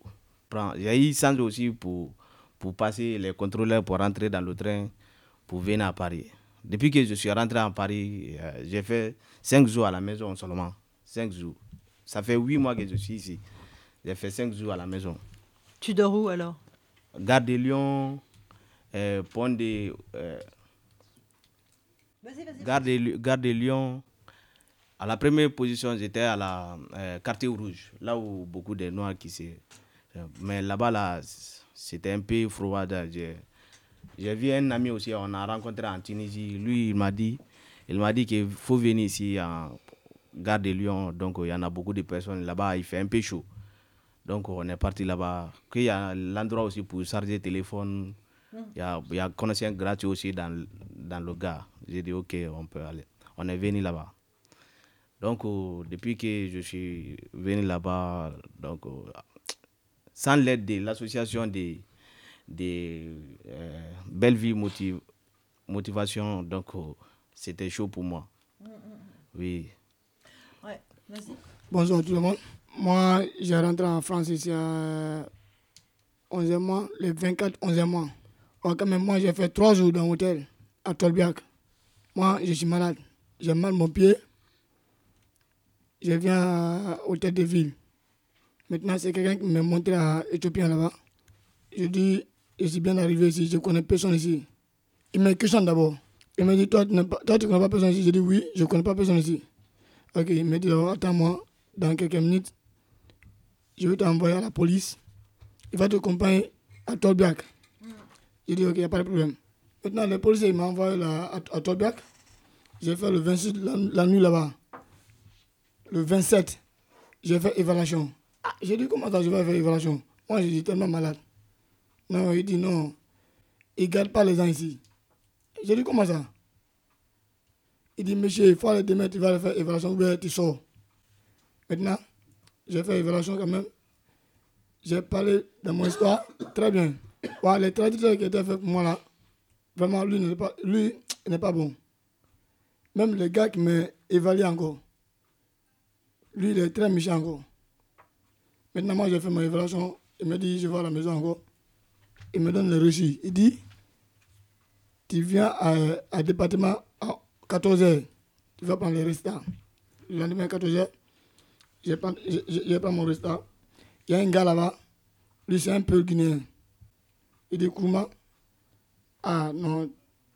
prendre. J'ai eu sens aussi pour, pour passer les contrôleurs pour rentrer dans le train pour venir à Paris. Depuis que je suis rentré à Paris, euh, j'ai fait cinq jours à la maison seulement. Cinq jours. Ça fait huit mois que je suis ici. J'ai fait cinq jours à la maison. Tu dors où alors? Gare de Lyon, euh, pont de. euh, Gare de, Li- Gare de Lyon. À la première position, j'étais à la euh, quartier rouge, là où beaucoup de Noirs qui se. euh, Mais là-bas, là, c'était un peu froid. J'ai j'ai vu un ami aussi, on a rencontré en Tunisie. Lui, il m'a dit, il m'a dit qu'il faut venir ici en Gare de Lyon. Donc, il y en a beaucoup de personnes là-bas, il fait un peu chaud. Donc, on est parti là-bas. Il y a l'endroit aussi pour charger le téléphone. Il y a, il y a connexion gratuite aussi dans, dans le gars. J'ai dit, OK, on peut aller. On est venu là-bas. Donc, euh, depuis que je suis venu là-bas, donc, euh, sans l'aide de l'association des, des euh, Belle Vie Motiv- Motivation, donc, euh, c'était chaud pour moi. Oui. Ouais, vas-y. Bonjour tout le monde. Moi, j'ai rentré en France ici à 11e mois, le 24 11e mois. Moi, j'ai fait trois jours dans l'hôtel à Tolbiac. Moi, je suis malade. J'ai mal mon pied. Je viens à hôtel de ville. Maintenant, c'est quelqu'un qui m'a montré à Éthiopien là-bas. Je dis, je suis bien arrivé ici, je connais personne ici. Il me questionne d'abord. Il me dit, toi, tu ne connais pas personne ici Je dis, oui, je ne connais pas personne ici. Ok, il me dit, alors, attends-moi, dans quelques minutes, je vais t'envoyer à la police. Il va te accompagner à Tolbiac. J'ai dit, ok, il n'y a pas de problème. Maintenant, le policier il m'a envoyé là, à, à Tolbiac. J'ai fait le 26 la, nuit là-bas. Le 27, j'ai fait évaluation. Ah, j'ai dit, comment ça, je vais faire évaluation? Moi, je suis tellement malade. Non, il dit, non, il ne garde pas les gens ici. J'ai dit, comment ça? Il dit, monsieur, il faut aller demain, tu vas aller faire évaluation ou bien tu sors. Maintenant, j'ai fait évaluation quand même. J'ai parlé de mon histoire, très bien. Les traducteurs qui étaient faits pour moi là, vraiment, lui n'est pas, pas bon. Même le gars qui m'a évalué encore, lui, il est très méchant encore. Maintenant, moi, j'ai fait mon évaluation. Il me dit, je vais à la maison encore. Il me donne le reçu. Il dit, tu viens à, à département à 14h. Tu vas prendre les restants. Le lendemain, 14h, j'ai pas, j'ai- j'ai pas mon restaurant. Il y a un gars là-bas, lui c'est un peu guinéen. Il dit Kourma, ah non,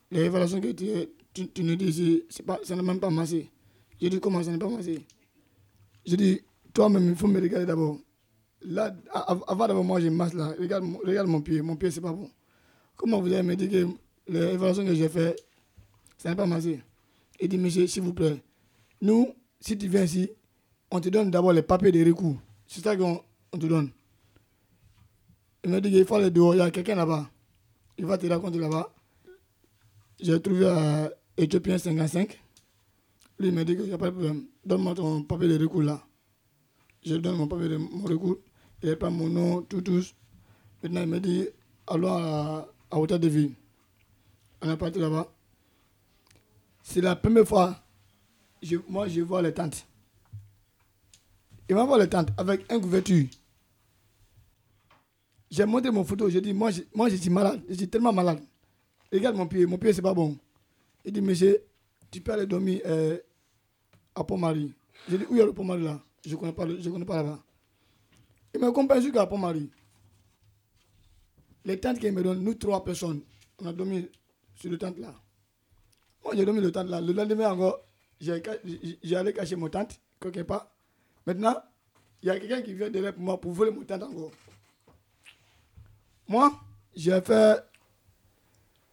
les évaluations que tu, tu, tu nous dis pas, ça n'est même pas massé. J'ai dit comment ça n'est pas massé? J'ai dit, toi-même, il faut me regarder d'abord. Là, avant d'abord, moi j'ai masse là. Regarde, regarde mon pied, mon pied c'est pas bon. Comment vous allez me dire que les évaluations que j'ai fait, ça n'est pas massé? Il dit, monsieur, s'il vous plaît, nous, si tu viens ici, on te donne d'abord les papiers de recours. C'est ça qu'on on te donne. Il m'a dit qu'il faut aller dehors, il y a quelqu'un là-bas. Il va te raconter là-bas. J'ai trouvé un Éthiopien 55. Lui, il m'a dit qu'il n'y a pas de problème. Donne-moi ton papier de recours là. Je lui donne mon papier de recours. Il pas mon nom, tout, tout. Maintenant, il m'a dit, allons à, à de Ville. On est parti là-bas. C'est la première fois, je, moi, je vois les tentes. Il m'a voir les tentes avec un couverture. J'ai montré mon photo, j'ai dit, moi je, moi, suis malade, je suis tellement malade. Regarde mon pied, mon pied, c'est pas bon. Il dit, monsieur, tu peux aller dormir euh, à Pont-Marie. J'ai dit, où il y a le Pont-Marie là? Je ne connais pas, je connais pas là-bas. Il m'a compris jusqu'à Pont-Marie. Les tentes qu'il me donne, nous trois personnes, on a dormi sur le tente là. Moi, j'ai dormi le tente là. Le lendemain encore, j'ai allé cacher mon tente, quelque part. Maintenant, il y a quelqu'un qui vient derrière pour moi pour voler mon tente encore. Moi, j'ai fait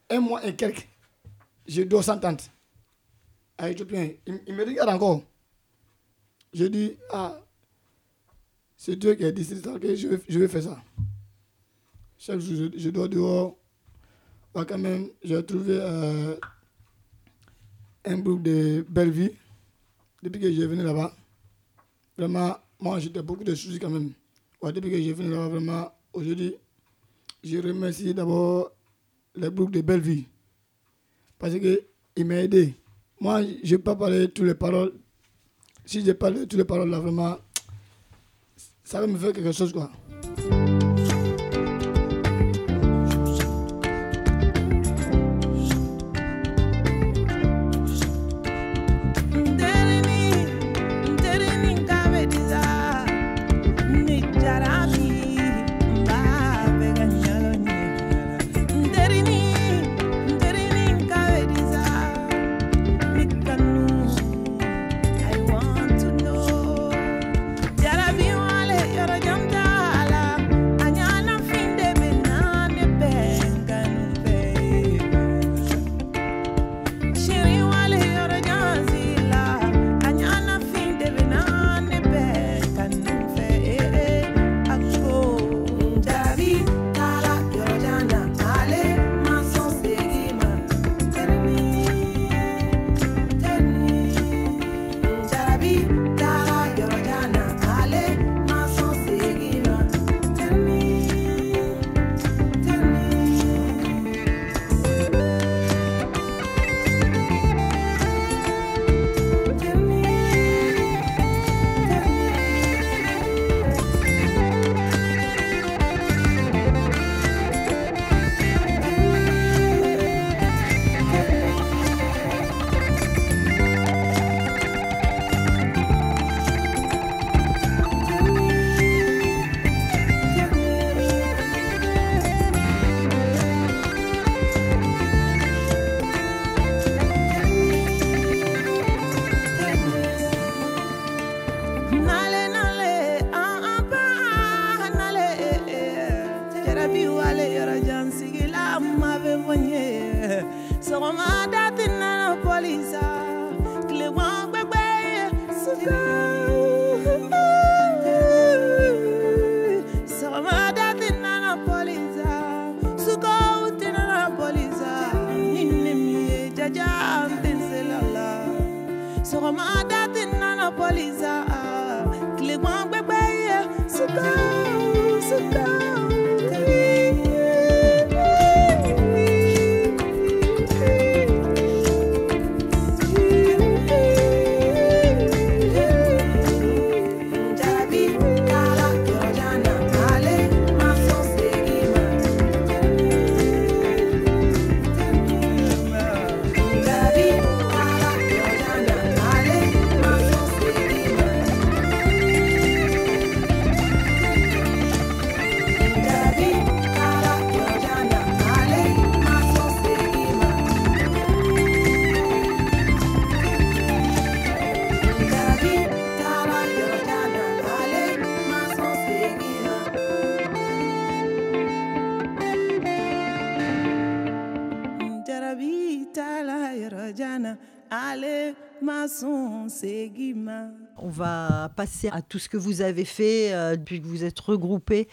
un mois et quelques. J'ai 200 tentes à Éthiopien. Il, il me regarde encore. J'ai dit, ah, c'est Dieu qui a décidé ça, que je vais, je vais faire ça. Chaque jour, je, je dors dehors. Bah, quand même, j'ai trouvé euh, un groupe de belle vie. Depuis que j'ai venu là-bas, vraiment, moi, j'étais beaucoup de soucis quand même. Depuis que j'ai venu là-bas, vraiment, aujourd'hui, je remercie d'abord le groupe de belle vie. Parce qu'il m'a aidé. Moi, je n'ai pas parlé toutes les paroles. Si j'ai parlé toutes les paroles là, vraiment, ça va me faire quelque chose, quoi. Passer à tout ce que vous avez fait euh, depuis que vous êtes regroupés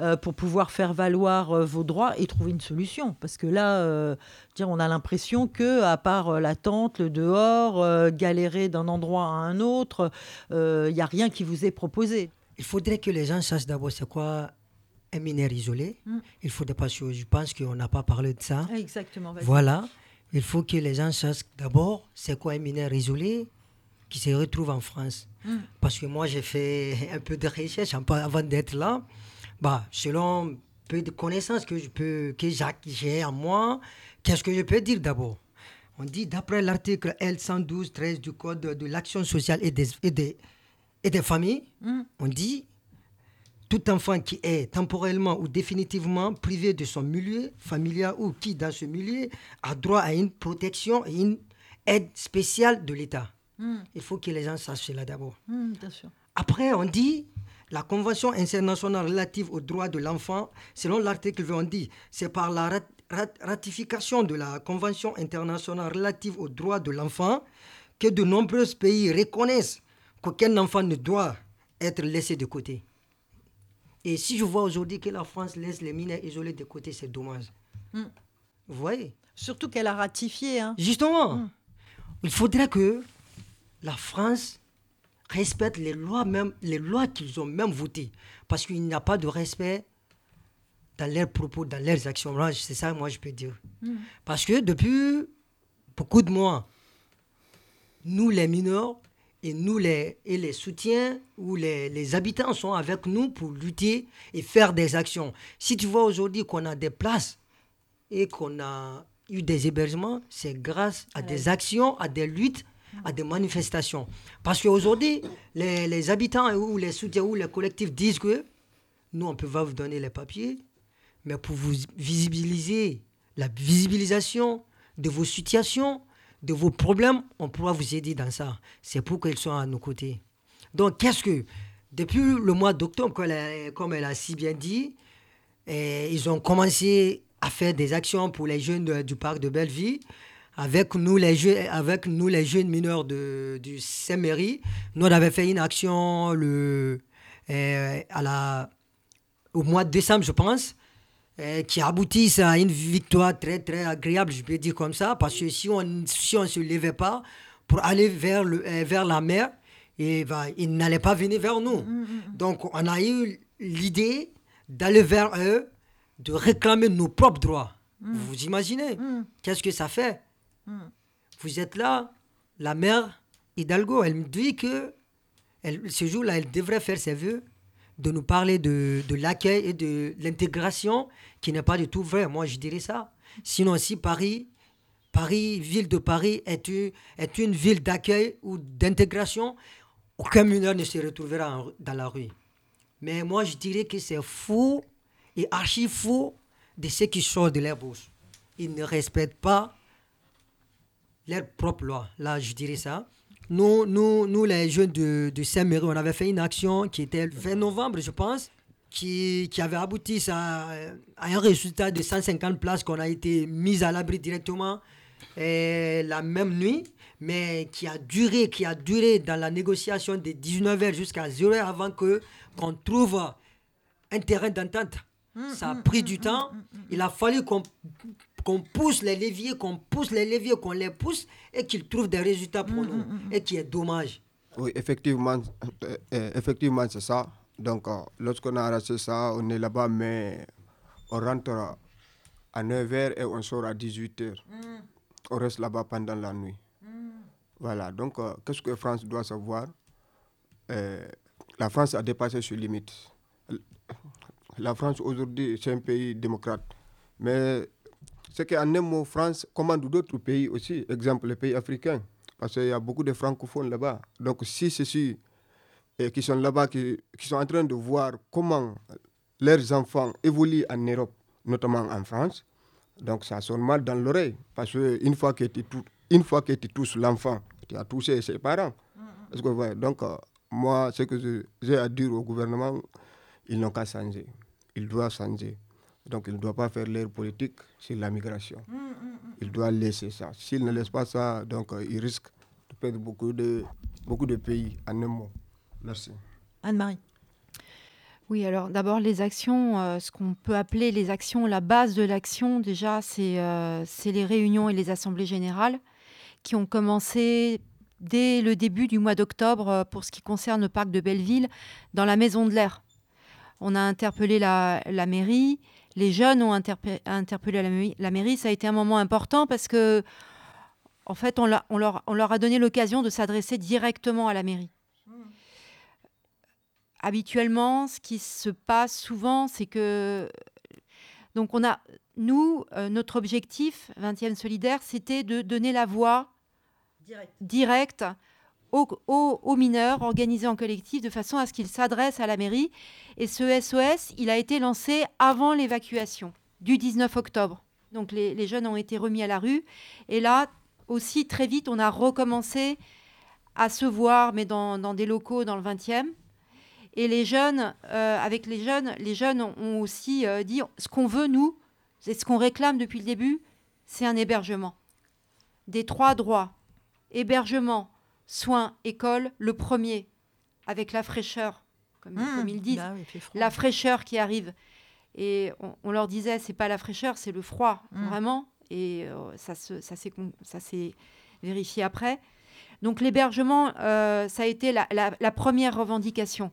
euh, pour pouvoir faire valoir euh, vos droits et trouver une solution. Parce que là, euh, dire, on a l'impression que, à part euh, la tente, le dehors, euh, galérer d'un endroit à un autre, il n'y a rien qui vous est proposé. Il faudrait que les gens sachent d'abord c'est quoi un mineur isolé. Mm. Il faudrait pas, je pense qu'on n'a pas parlé de ça. Exactement. Voilà. Il faut que les gens sachent d'abord c'est quoi un mineur isolé qui se retrouve en France. Mm. Parce que moi, j'ai fait un peu de recherche avant d'être là. Bah, selon peu de connaissances que je peux, que j'a- j'ai en moi, qu'est-ce que je peux dire d'abord? On dit, d'après l'article L112-13 du Code de l'action sociale et des, et des, et des familles, Mm. on dit tout enfant qui est temporellement ou définitivement privé de son milieu familial ou qui, dans ce milieu, a droit à une protection et une aide spéciale de l'État. Mm. Il faut que les gens sachent cela d'abord. Mm, sûr. Après, on dit la Convention internationale relative aux droits de l'enfant, selon l'article 20, on dit c'est par la rat- rat- ratification de la Convention internationale relative aux droits de l'enfant que de nombreux pays reconnaissent qu'aucun enfant ne doit être laissé de côté. Et si je vois aujourd'hui que la France laisse les mineurs isolés de côté, c'est dommage. Mm. Vous voyez? Surtout qu'elle a ratifié. Hein. Justement, il faudrait que la France respecte les lois même, les lois qu'ils ont même votées, parce qu'il n'y a pas de respect dans leurs propos, dans leurs actions. C'est ça, moi, je peux dire. Mm. Parce que depuis beaucoup de mois, nous, les mineurs, et nous, les, et les soutiens ou les, les habitants sont avec nous pour lutter et faire des actions. Si tu vois aujourd'hui qu'on a des places et qu'on a eu des hébergements, c'est grâce à des actions, à des luttes, à des manifestations. Parce qu'aujourd'hui, les, les habitants ou les soutiens ou les collectifs disent que nous, on peut pas vous donner les papiers, mais pour vous visibiliser, la visibilisation de vos situations, de vos problèmes, on pourra vous aider dans ça. C'est pour qu'ils soient à nos côtés. Donc, qu'est-ce que, depuis le mois d'octobre, comme elle a- si bien dit, et ils ont commencé à faire des actions pour les jeunes du parc de Belleville. Avec nous, les jeunes, avec nous, les jeunes mineurs de, du Saint-Méry, nous, on avait fait une action le, euh, à la, au mois de décembre, je pense, euh, qui aboutissent à une victoire très, très agréable, je peux dire comme ça, parce que si on ne si on se levait pas pour aller vers, le, euh, vers la mer, et, ben, ils n'allaient pas venir vers nous. Donc, on a eu l'idée d'aller vers eux, de réclamer nos propres droits. Vous imaginez Qu'est-ce que ça fait? Vous êtes là, la mère Hidalgo, elle me dit que ce jour-là, elle devrait faire ses vœux de nous parler de, l'accueil et de l'intégration, qui n'est pas du tout vrai. Moi, je dirais ça. Sinon, si Paris, Paris, ville de Paris, est une, ville d'accueil ou d'intégration, aucun mineur ne se retrouvera dans la rue. Mais moi, je dirais que c'est faux et archi faux de ceux qui sortent de leur bouche. Ils ne respectent pas leurs propres lois. Là, je dirais ça. Nous, nous, nous les jeunes de, de Saint-Méry, on avait fait une action qui était le 20 novembre, je pense, qui, qui avait abouti à, à un résultat de 150 places qu'on a été mises à l'abri directement euh, la même nuit, mais qui a duré, qui a duré dans la négociation de 19h jusqu'à 0h avant que qu'on trouve un terrain d'entente. Ça a pris du temps. Il a fallu qu'on qu'on pousse les leviers, qu'on pousse les leviers, qu'on les pousse et qu'ils trouvent des résultats pour nous. Et qui est dommage. Oui, effectivement, euh, euh, effectivement c'est ça. Donc, euh, lorsqu'on a arraché ça, on est là-bas, mais on rentre à 9h et on sort à 18h. On reste là-bas pendant la nuit. Voilà, donc, euh, qu'est-ce que France doit savoir? Euh, La France a dépassé ses limites. La France, aujourd'hui, c'est un pays démocrate. Mais c'est qu'en un mot, France commande d'autres pays aussi, exemple les pays africains, parce qu'il y a beaucoup de francophones là-bas. Donc si ceux-ci et qui sont là-bas, qui, qui sont en train de voir comment leurs enfants évoluent en Europe, notamment en France, donc ça sonne mal dans l'oreille, parce qu'une fois que tu une fois que tu touches l'enfant, tu as touché ses parents. Que Donc euh, moi, ce que j'ai à dire au gouvernement, ils n'ont qu'à changer. Ils doivent changer. Donc, ils ne doivent pas faire leur politique sur la migration. Ils doivent laisser ça. S'ils ne laissent pas ça, donc euh, ils risquent de perdre beaucoup de, beaucoup de pays en un mot. Merci. Anne-Marie. Oui, alors d'abord les actions, euh, ce qu'on peut appeler les actions, la base de l'action déjà, c'est euh, c'est les réunions et les assemblées générales qui ont commencé dès le début du mois d'octobre pour ce qui concerne le parc de Belleville, dans la Maison de l'Air. On a interpellé la, la mairie, les jeunes ont interpe- interpellé la, mairie- la mairie. Ça a été un moment important parce que, en fait, on, l'a- on leur, on leur a donné l'occasion de s'adresser directement à la mairie. Habituellement, ce qui se passe souvent, c'est que donc on a nous euh, notre objectif 20e solidaire, c'était de donner la voix directe aux, mineurs organisés en collectif de façon à ce qu'ils s'adressent à la mairie. Et ce SOS, il a été lancé avant l'évacuation du 19 octobre. Donc les, jeunes ont été remis à la rue. Et là aussi, très vite, on a recommencé à se voir, mais dans, des locaux dans le 20e. Et les jeunes, euh, avec les jeunes, les jeunes ont, ont aussi euh, dit ce qu'on veut, nous, c'est ce qu'on réclame depuis le début, c'est un hébergement. Des trois droits hébergement, soins, école, le premier, avec la fraîcheur, comme, Mmh, comme ils disent, bah oui, la fraîcheur qui arrive. Et on, on leur disait, c'est pas la fraîcheur, c'est le froid, Mmh. vraiment. Et euh, ça se- ça s'est vérifié après. Donc l'hébergement, euh, ça a été la, la- la première revendication.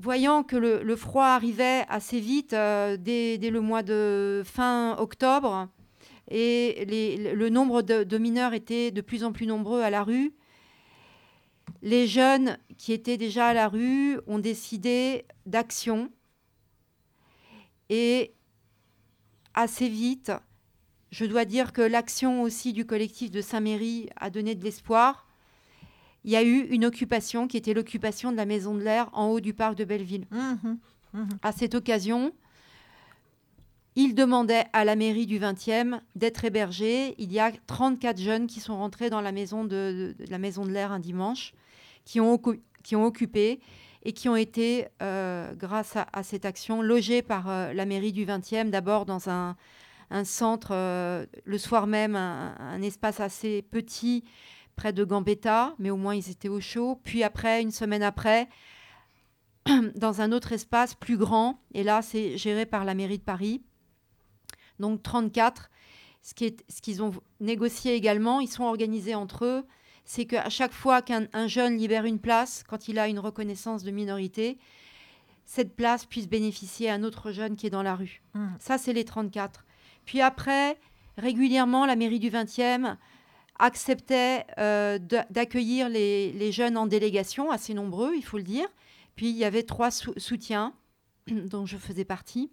Voyant que le, le froid arrivait assez vite, euh, dès, dès le mois de fin octobre, et les- le nombre de, de mineurs était de plus en plus nombreux à la rue, les jeunes qui étaient déjà à la rue ont décidé d'action. Et assez vite, je dois dire que l'action aussi du collectif de Saint-Méry a donné de l'espoir. Il y a eu une occupation qui était l'occupation de la Maison de l'Air en haut du parc de Belleville. À cette occasion, il demandait à la mairie du 20e d'être hébergé. Il y a 34 jeunes qui sont rentrés dans la maison de, la Maison de l'Air un dimanche, qui ont, qui ont occupé et qui ont été, euh, grâce à, cette action, logés par euh, la mairie du 20e, d'abord dans un, centre, euh, le soir même, un espace assez petit près de Gambetta, mais au moins ils étaient au chaud. Puis après, une semaine après, dans un autre espace plus grand, et là c'est géré par la mairie de Paris. Donc 34. Ce qu'ils ont négocié également, ils sont organisés entre eux, c'est qu'à chaque fois qu'un un jeune libère une place, quand il a une reconnaissance de minorité, cette place puisse bénéficier à un autre jeune qui est dans la rue. Mmh. Ça, c'est les 34. Puis après, régulièrement, la mairie du 20e acceptait euh, d'a- d'accueillir les, les jeunes en délégation, assez nombreux, il faut le dire. Puis il y avait trois sou- soutiens, dont je faisais partie.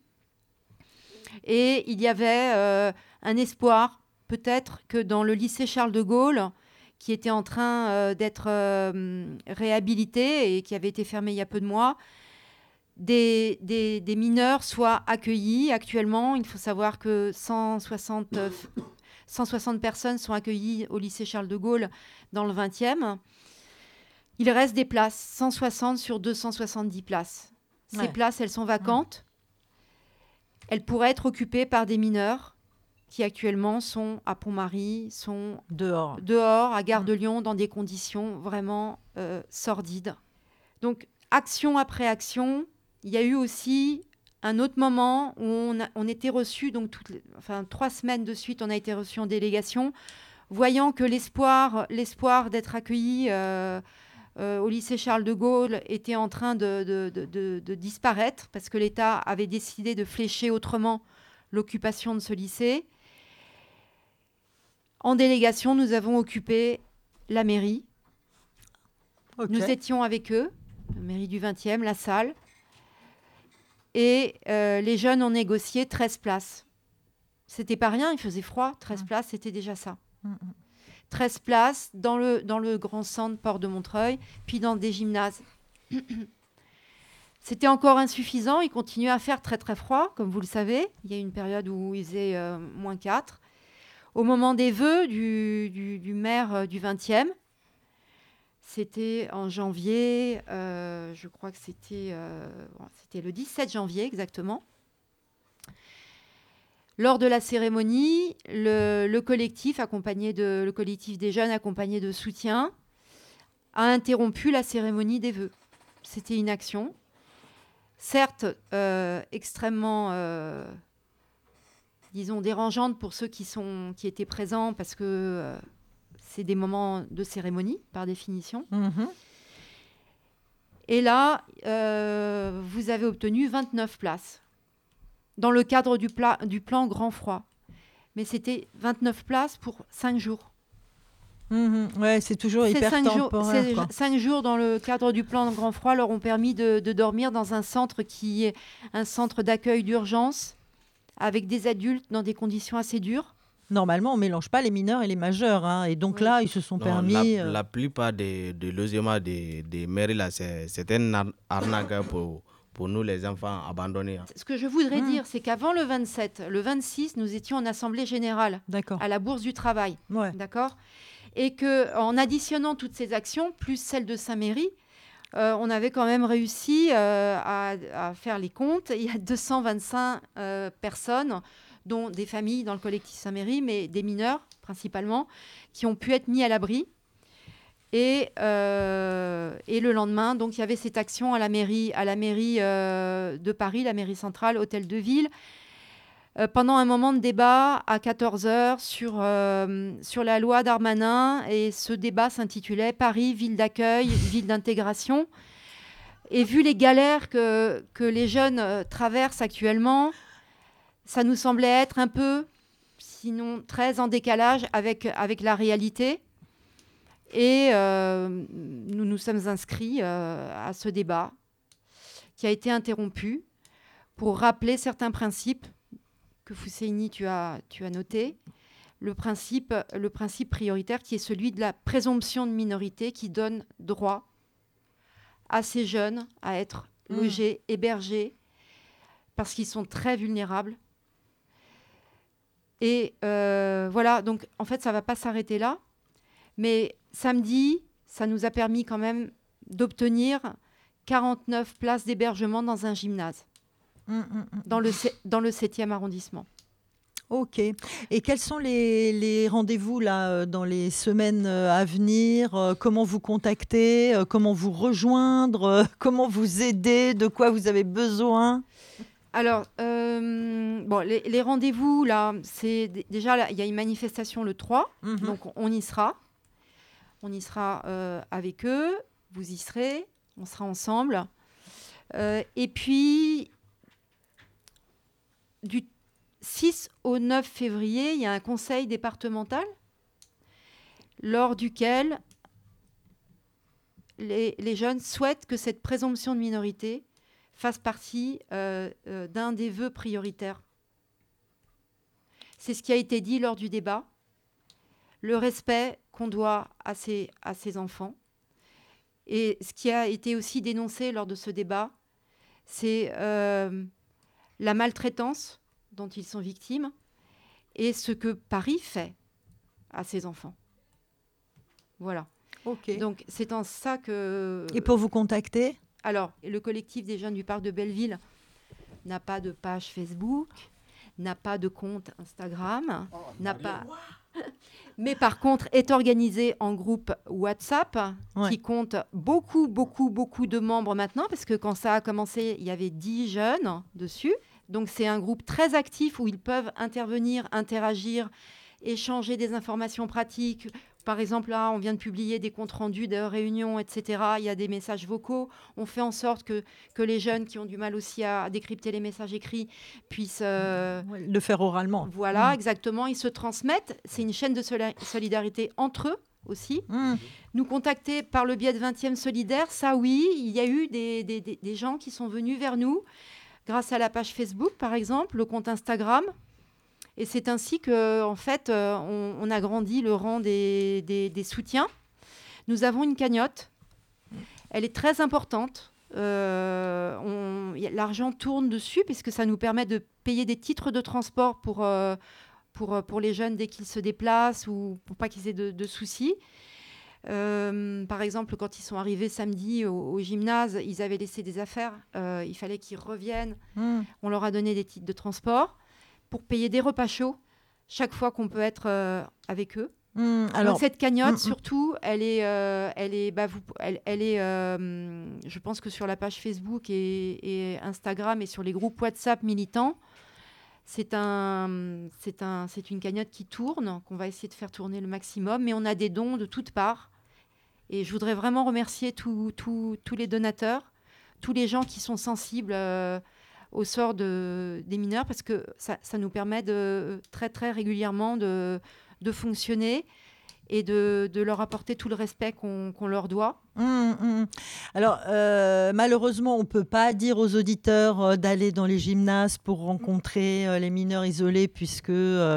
Et il y avait euh, un espoir, peut-être, que dans le lycée Charles de Gaulle, qui était en train euh, d'être euh, réhabilité et qui avait été fermé il y a peu de mois, des, des- des mineurs soient accueillis. Actuellement, il faut savoir que 160, euh, 160 personnes sont accueillies au lycée Charles de Gaulle dans le 20e. Il reste des places, 160 sur 270 places. Ces Ouais. places, elles sont vacantes. Elles pourraient être occupées par des mineurs qui actuellement sont à Pont-Marie, sont dehors, dehors à Gare de Lyon, dans des conditions vraiment euh, sordides. Donc, action après action, il y a eu aussi un autre moment où on, a- on était reçu, donc toutes les- enfin, trois semaines de suite, on a été reçu en délégation, voyant que l'espoir, l'espoir d'être accueilli euh, euh, au lycée Charles de Gaulle était en train de, de- de- de- de disparaître parce que l'État avait décidé de flécher autrement l'occupation de ce lycée. En délégation, nous avons occupé la mairie. Nous étions avec eux, la mairie du 20e, la salle. Et euh, les jeunes ont négocié 13 places. C'était pas rien, il faisait froid. 13 places, c'était déjà ça. 13 places dans le, dans le grand centre Port de Montreuil, puis dans des gymnases. C'était encore insuffisant. Il continuait à faire très très froid, comme vous le savez. Il y a une période où il faisait euh, moins 4. Au moment des vœux du, du- maire euh, du 20e, c'était en janvier, euh, je crois que c'était euh, le 17 janvier exactement. Lors de la cérémonie, le, le collectif, accompagné de, le collectif des jeunes accompagné de soutien, a interrompu la cérémonie des vœux. C'était une action, certes euh, extrêmement, euh, disons, dérangeante pour ceux qui, sont, qui étaient présents parce que euh, c'est des moments de cérémonie par définition. Mhm. Et là, vous avez obtenu 29 places dans le cadre du, pla- du plan Grand Froid. Mais c'était 29 places pour 5 jours. Mhm. Ouais, c'est toujours hyper cinq jours, temporaire. ces quoi. cinq jours dans le cadre du plan Grand Froid leur ont permis de, de dormir dans un centre qui est un centre d'accueil d'urgence avec des adultes dans des conditions assez dures. Normalement, on mélange pas les mineurs et les majeurs. hein, Et donc là, ils se sont Non, permis. la, euh, la plupart des, des logements des, des mairies, là, c'est un ar- arnaque pour, pour nous, les enfants abandonnés. hein. Ce que je voudrais Hmm. dire, c'est qu'avant le 27, le 26, nous étions en assemblée générale à la Bourse du Travail. D'accord? Et que en additionnant toutes ces actions, plus celles de Saint-Méry, euh, on avait quand même réussi euh, à, à faire les comptes. Il y a 225 euh, personnes, dont des familles dans le collectif Saint-Méry, mais des mineurs principalement, qui ont pu être mis à l'abri. Et, euh, et le lendemain, donc il y avait cette action à la mairie, à la mairie euh, de Paris, la mairie centrale, hôtel de ville, euh, pendant un moment de débat à 14h sur, sur la loi Darmanin. Et ce débat s'intitulait Paris, ville d'accueil, ville d'intégration. Et vu les galères que, que les jeunes traversent actuellement, ça nous semblait être un peu, sinon très en décalage avec, avec la réalité. Et euh, nous nous sommes inscrits euh, à ce débat qui a été interrompu pour rappeler certains principes que Fousseini, tu as, tu as noté. Le principe, le principe prioritaire qui est celui de la présomption de minorité qui donne droit à ces jeunes à être Mm. logés, hébergés, parce qu'ils sont très vulnérables. Et euh, voilà, donc en fait, ça va pas s'arrêter là. Mais samedi, ça nous a permis quand même d'obtenir 49 places d'hébergement dans un gymnase, Mm, mm, mm. dans le, se- dans le 7e arrondissement. Ok. Et quels sont les, les rendez-vous là euh, dans les semaines euh, à venir Euh, Comment vous contacter Comment vous rejoindre Comment vous aider De quoi vous avez besoin? Alors, euh, bon, les, les rendez-vous, là, c'est déjà, il y a une manifestation le 3, Mhm. donc on y sera. On y sera euh, avec eux, vous y serez, on sera ensemble. Euh, et puis, du 6 au 9 février, il y a un conseil départemental lors duquel les, jeunes souhaitent que cette présomption de minorité fasse partie euh, d'un des vœux prioritaires. C'est ce qui a été dit lors du débat, le respect qu'on doit à ces, à ces enfants. Et ce qui a été aussi dénoncé lors de ce débat, c'est euh, la maltraitance dont ils sont victimes et ce que Paris fait à ces enfants. Voilà. Ok. Donc c'est en ça que... Et pour vous contacter? Alors, le collectif des jeunes du parc de Belleville n'a pas de page Facebook, n'a pas de compte Instagram, n'a pas... Mais par contre, est organisé en groupe WhatsApp Ouais. qui compte beaucoup, beaucoup, beaucoup de membres maintenant, parce que quand ça a commencé, il y avait 10 jeunes dessus. Donc c'est un groupe très actif où ils peuvent intervenir, interagir, échanger des informations pratiques. Par exemple, là, on vient de publier des comptes rendus de réunions, etc. Il y a des messages vocaux. On fait en sorte que, que les jeunes qui ont du mal aussi à décrypter les messages écrits puissent... euh, Le faire oralement. voilà, Mm. exactement. Ils se transmettent. C'est une chaîne de solidarité entre eux aussi. Mm. Nous contacter par le biais de 20e Solidaire, ça oui, il y a eu des, des- des- des gens qui sont venus vers nous grâce à la page Facebook, par exemple, le compte Instagram. Et c'est ainsi que, en fait, euh, on, on a grandi le rang des, des- des soutiens. Nous avons une cagnotte. Elle est très importante. Euh, L'argent tourne dessus puisque ça nous permet de payer des titres de transport pour, euh, pour, pour les jeunes dès qu'ils se déplacent ou pour pas qu'ils aient de, de soucis. Euh, par exemple, quand ils sont arrivés samedi au, au gymnase, ils avaient laissé des affaires. Il fallait qu'ils reviennent. Mm. On leur a donné des titres de transport. Pour payer des repas chauds chaque fois qu'on peut être euh, avec eux. Mmh, Donc, alors- cette cagnotte, Mmh, mmh. surtout, elle est, euh, elle est, bah, vous- elle, elle est, euh, je pense que sur la page Facebook et, et Instagram et sur les groupes WhatsApp militants, c'est un, c'est un, c'est une cagnotte qui tourne, qu'on va essayer de faire tourner le maximum, mais on a des dons de toutes parts. Et je voudrais vraiment remercier tous les donateurs, tous les gens qui sont sensibles au sort de, des mineurs, parce que ça, nous permet de, très très régulièrement de, fonctionner et de, leur apporter tout le respect qu'on leur doit. Hum, hum. Alors, euh, malheureusement, on ne peut pas dire aux auditeurs euh, d'aller dans les gymnases pour rencontrer euh, les mineurs isolés, puisque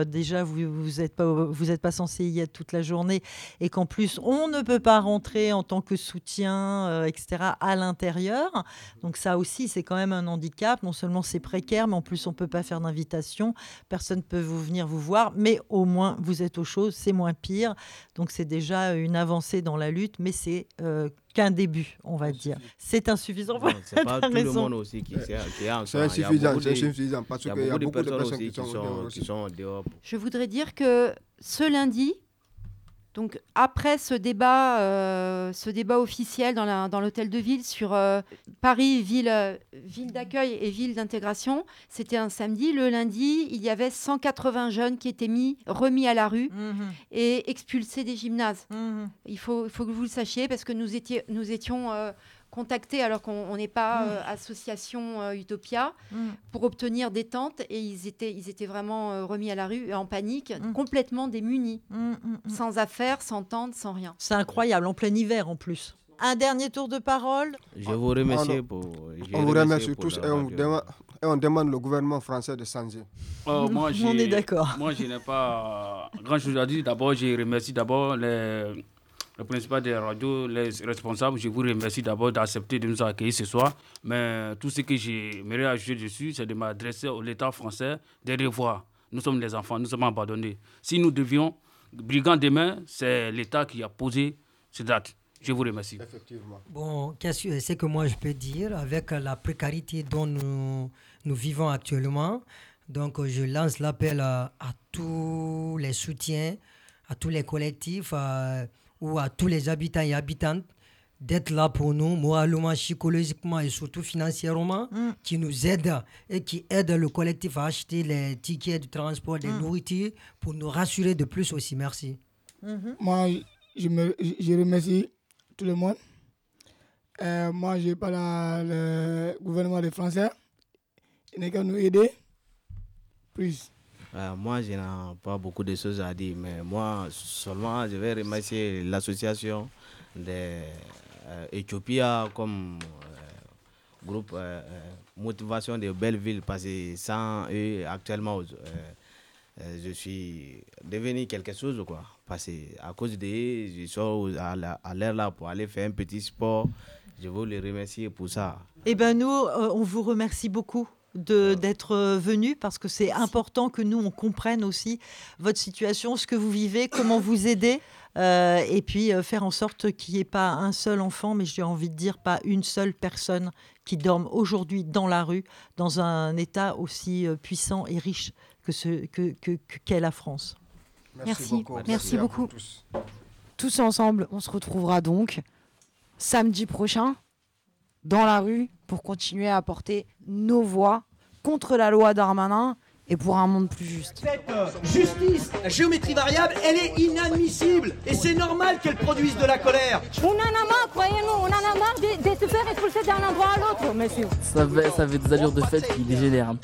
déjà, vous n'êtes vous êtes pas, pas censé y être toute la journée, et qu'en plus, on ne peut pas rentrer en tant que soutien, etc., à l'intérieur. Donc ça aussi, c'est quand même un handicap. Non seulement c'est précaire, mais en plus, on ne peut pas faire d'invitation. Personne ne peut vous venir vous voir, mais au moins, vous êtes au chaud, c'est moins pire. Donc c'est déjà une avancée dans la lutte, mais c'est qu'un début, on va dire. C'est insuffisant. Non, c'est pas tout le monde aussi qui, qui C'est insuffisant, beaucoup c'est de- insuffisant, parce il y a qu'il y a beaucoup de beaucoup de personnes personnes aussi qui sont qui dehors sont, aussi. qui sont dehors. Je voudrais dire que ce lundi, donc après ce débat, euh, ce débat officiel dans l'hôtel de ville sur euh, Paris, ville, euh, ville d'accueil et ville d'intégration, c'était un samedi. Le lundi, il y avait 180 jeunes qui étaient mis, remis à la rue et expulsés des gymnases. Il faut, il faut que vous le sachiez parce que nous, étions nous étions euh, contactés alors qu'on on n'est pas Mm. euh, association euh, Utopia Mm. pour obtenir des tentes et ils étaient, ils étaient vraiment euh, remis à la rue en panique, Mm. complètement démunis, sans affaires, sans tente, sans rien. C'est incroyable, en plein hiver en plus. Un dernier tour de parole? Je vous remercie On- pour. je On vous remercie remercie pour tous et on, demande, et on demande le gouvernement français de changer. Euh, moi, On j'ai- est d'accord. Moi, je n'ai pas grand chose à dire. D'abord, je remercie d'abord les, le principal des radios, les responsables. Je vous remercie d'abord d'accepter de nous accueillir ce soir. Mais tout ce que j'aimerais ajouter dessus, c'est de m'adresser à l'État français de revoir. Nous sommes les enfants, nous sommes abandonnés. Si nous devions, brigands demain, c'est l'État qui a posé cette date. Je vous remercie. Effectivement. Bon, qu'est-ce que c'est que moi je peux dire avec la précarité dont nous, nous vivons actuellement? Donc, je lance l'appel à, à tous les soutiens, à tous les collectifs à- ou à tous les habitants et habitantes d'être là pour nous, moralement, psychologiquement et surtout financièrement, qui nous aident et qui aident le collectif à acheter les tickets de transport, des nourritures, pour nous rassurer de plus aussi. Merci. Moi, je, me, je remercie tout le monde. Euh, moi, je parle à le gouvernement des Français. Il n'est qu'à nous aider. Plus. Euh, moi, je n'ai pas beaucoup de choses à dire, mais moi, seulement, je vais remercier l'association des euh, comme euh, groupe motivation de Belleville, parce que sans eux, actuellement, je suis devenu quelque chose, quoi. Parce que à cause d'eux, je sors à la- à l'air là pour aller faire un petit sport. Je veux les remercier pour ça. Eh bien, nous, on vous remercie beaucoup d'être euh, venu parce que c'est important que nous, on comprenne aussi votre situation, ce que vous vivez, comment vous aider. euh, et puis euh, faire en sorte qu'il n'y ait pas un seul enfant, mais j'ai envie de dire pas une seule personne qui dorme aujourd'hui dans la rue, dans un État aussi euh, puissant et riche que ce que, que- que- qu'est la France. Merci. beaucoup. Merci Merci à vous beaucoup. tous. Tous ensemble, on se retrouvera donc samedi prochain dans la rue pour continuer à porter nos voix contre la loi Darmanin et pour un monde plus juste. Cette euh, justice, la géométrie variable, elle est inadmissible. Et c'est normal qu'elle produise de la colère. On en a marre, croyez-nous, on en a marre de, de se faire expulser d'un endroit à l'autre, monsieur. Ça fait, ça fait des allures de fête qui dégénèrent.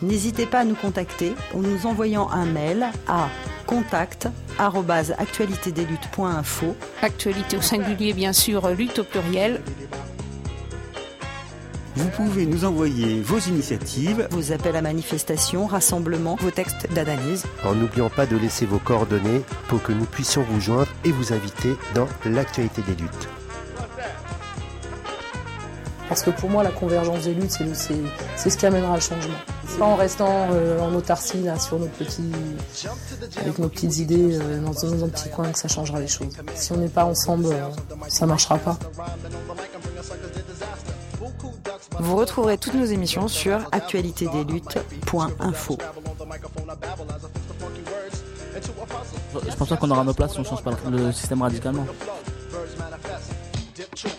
N'hésitez pas à nous contacter en nous envoyant un mail à contact@actualitédesluttes.info. Actualité au singulier, bien sûr, lutte au pluriel. Vous pouvez nous envoyer vos initiatives, vos appels à manifestation, rassemblements, vos textes d'analyse. En n'oubliant pas de laisser vos coordonnées pour que nous puissions vous joindre et vous inviter dans l'actualité des luttes. Parce que pour moi, la convergence des luttes, c'est le- c'est c'est ce qui amènera le changement. C'est pas en restant euh, en autarcie, là, sur nos petits, avec nos petites idées, euh, dans, dans un petit coin, que ça changera les choses. Si on n'est pas ensemble, euh, ça marchera pas. Vous retrouverez toutes nos émissions sur actualitédesluttes.info. Je pense pas qu'on aura nos places si on change pas le système radicalement. Dip, trip,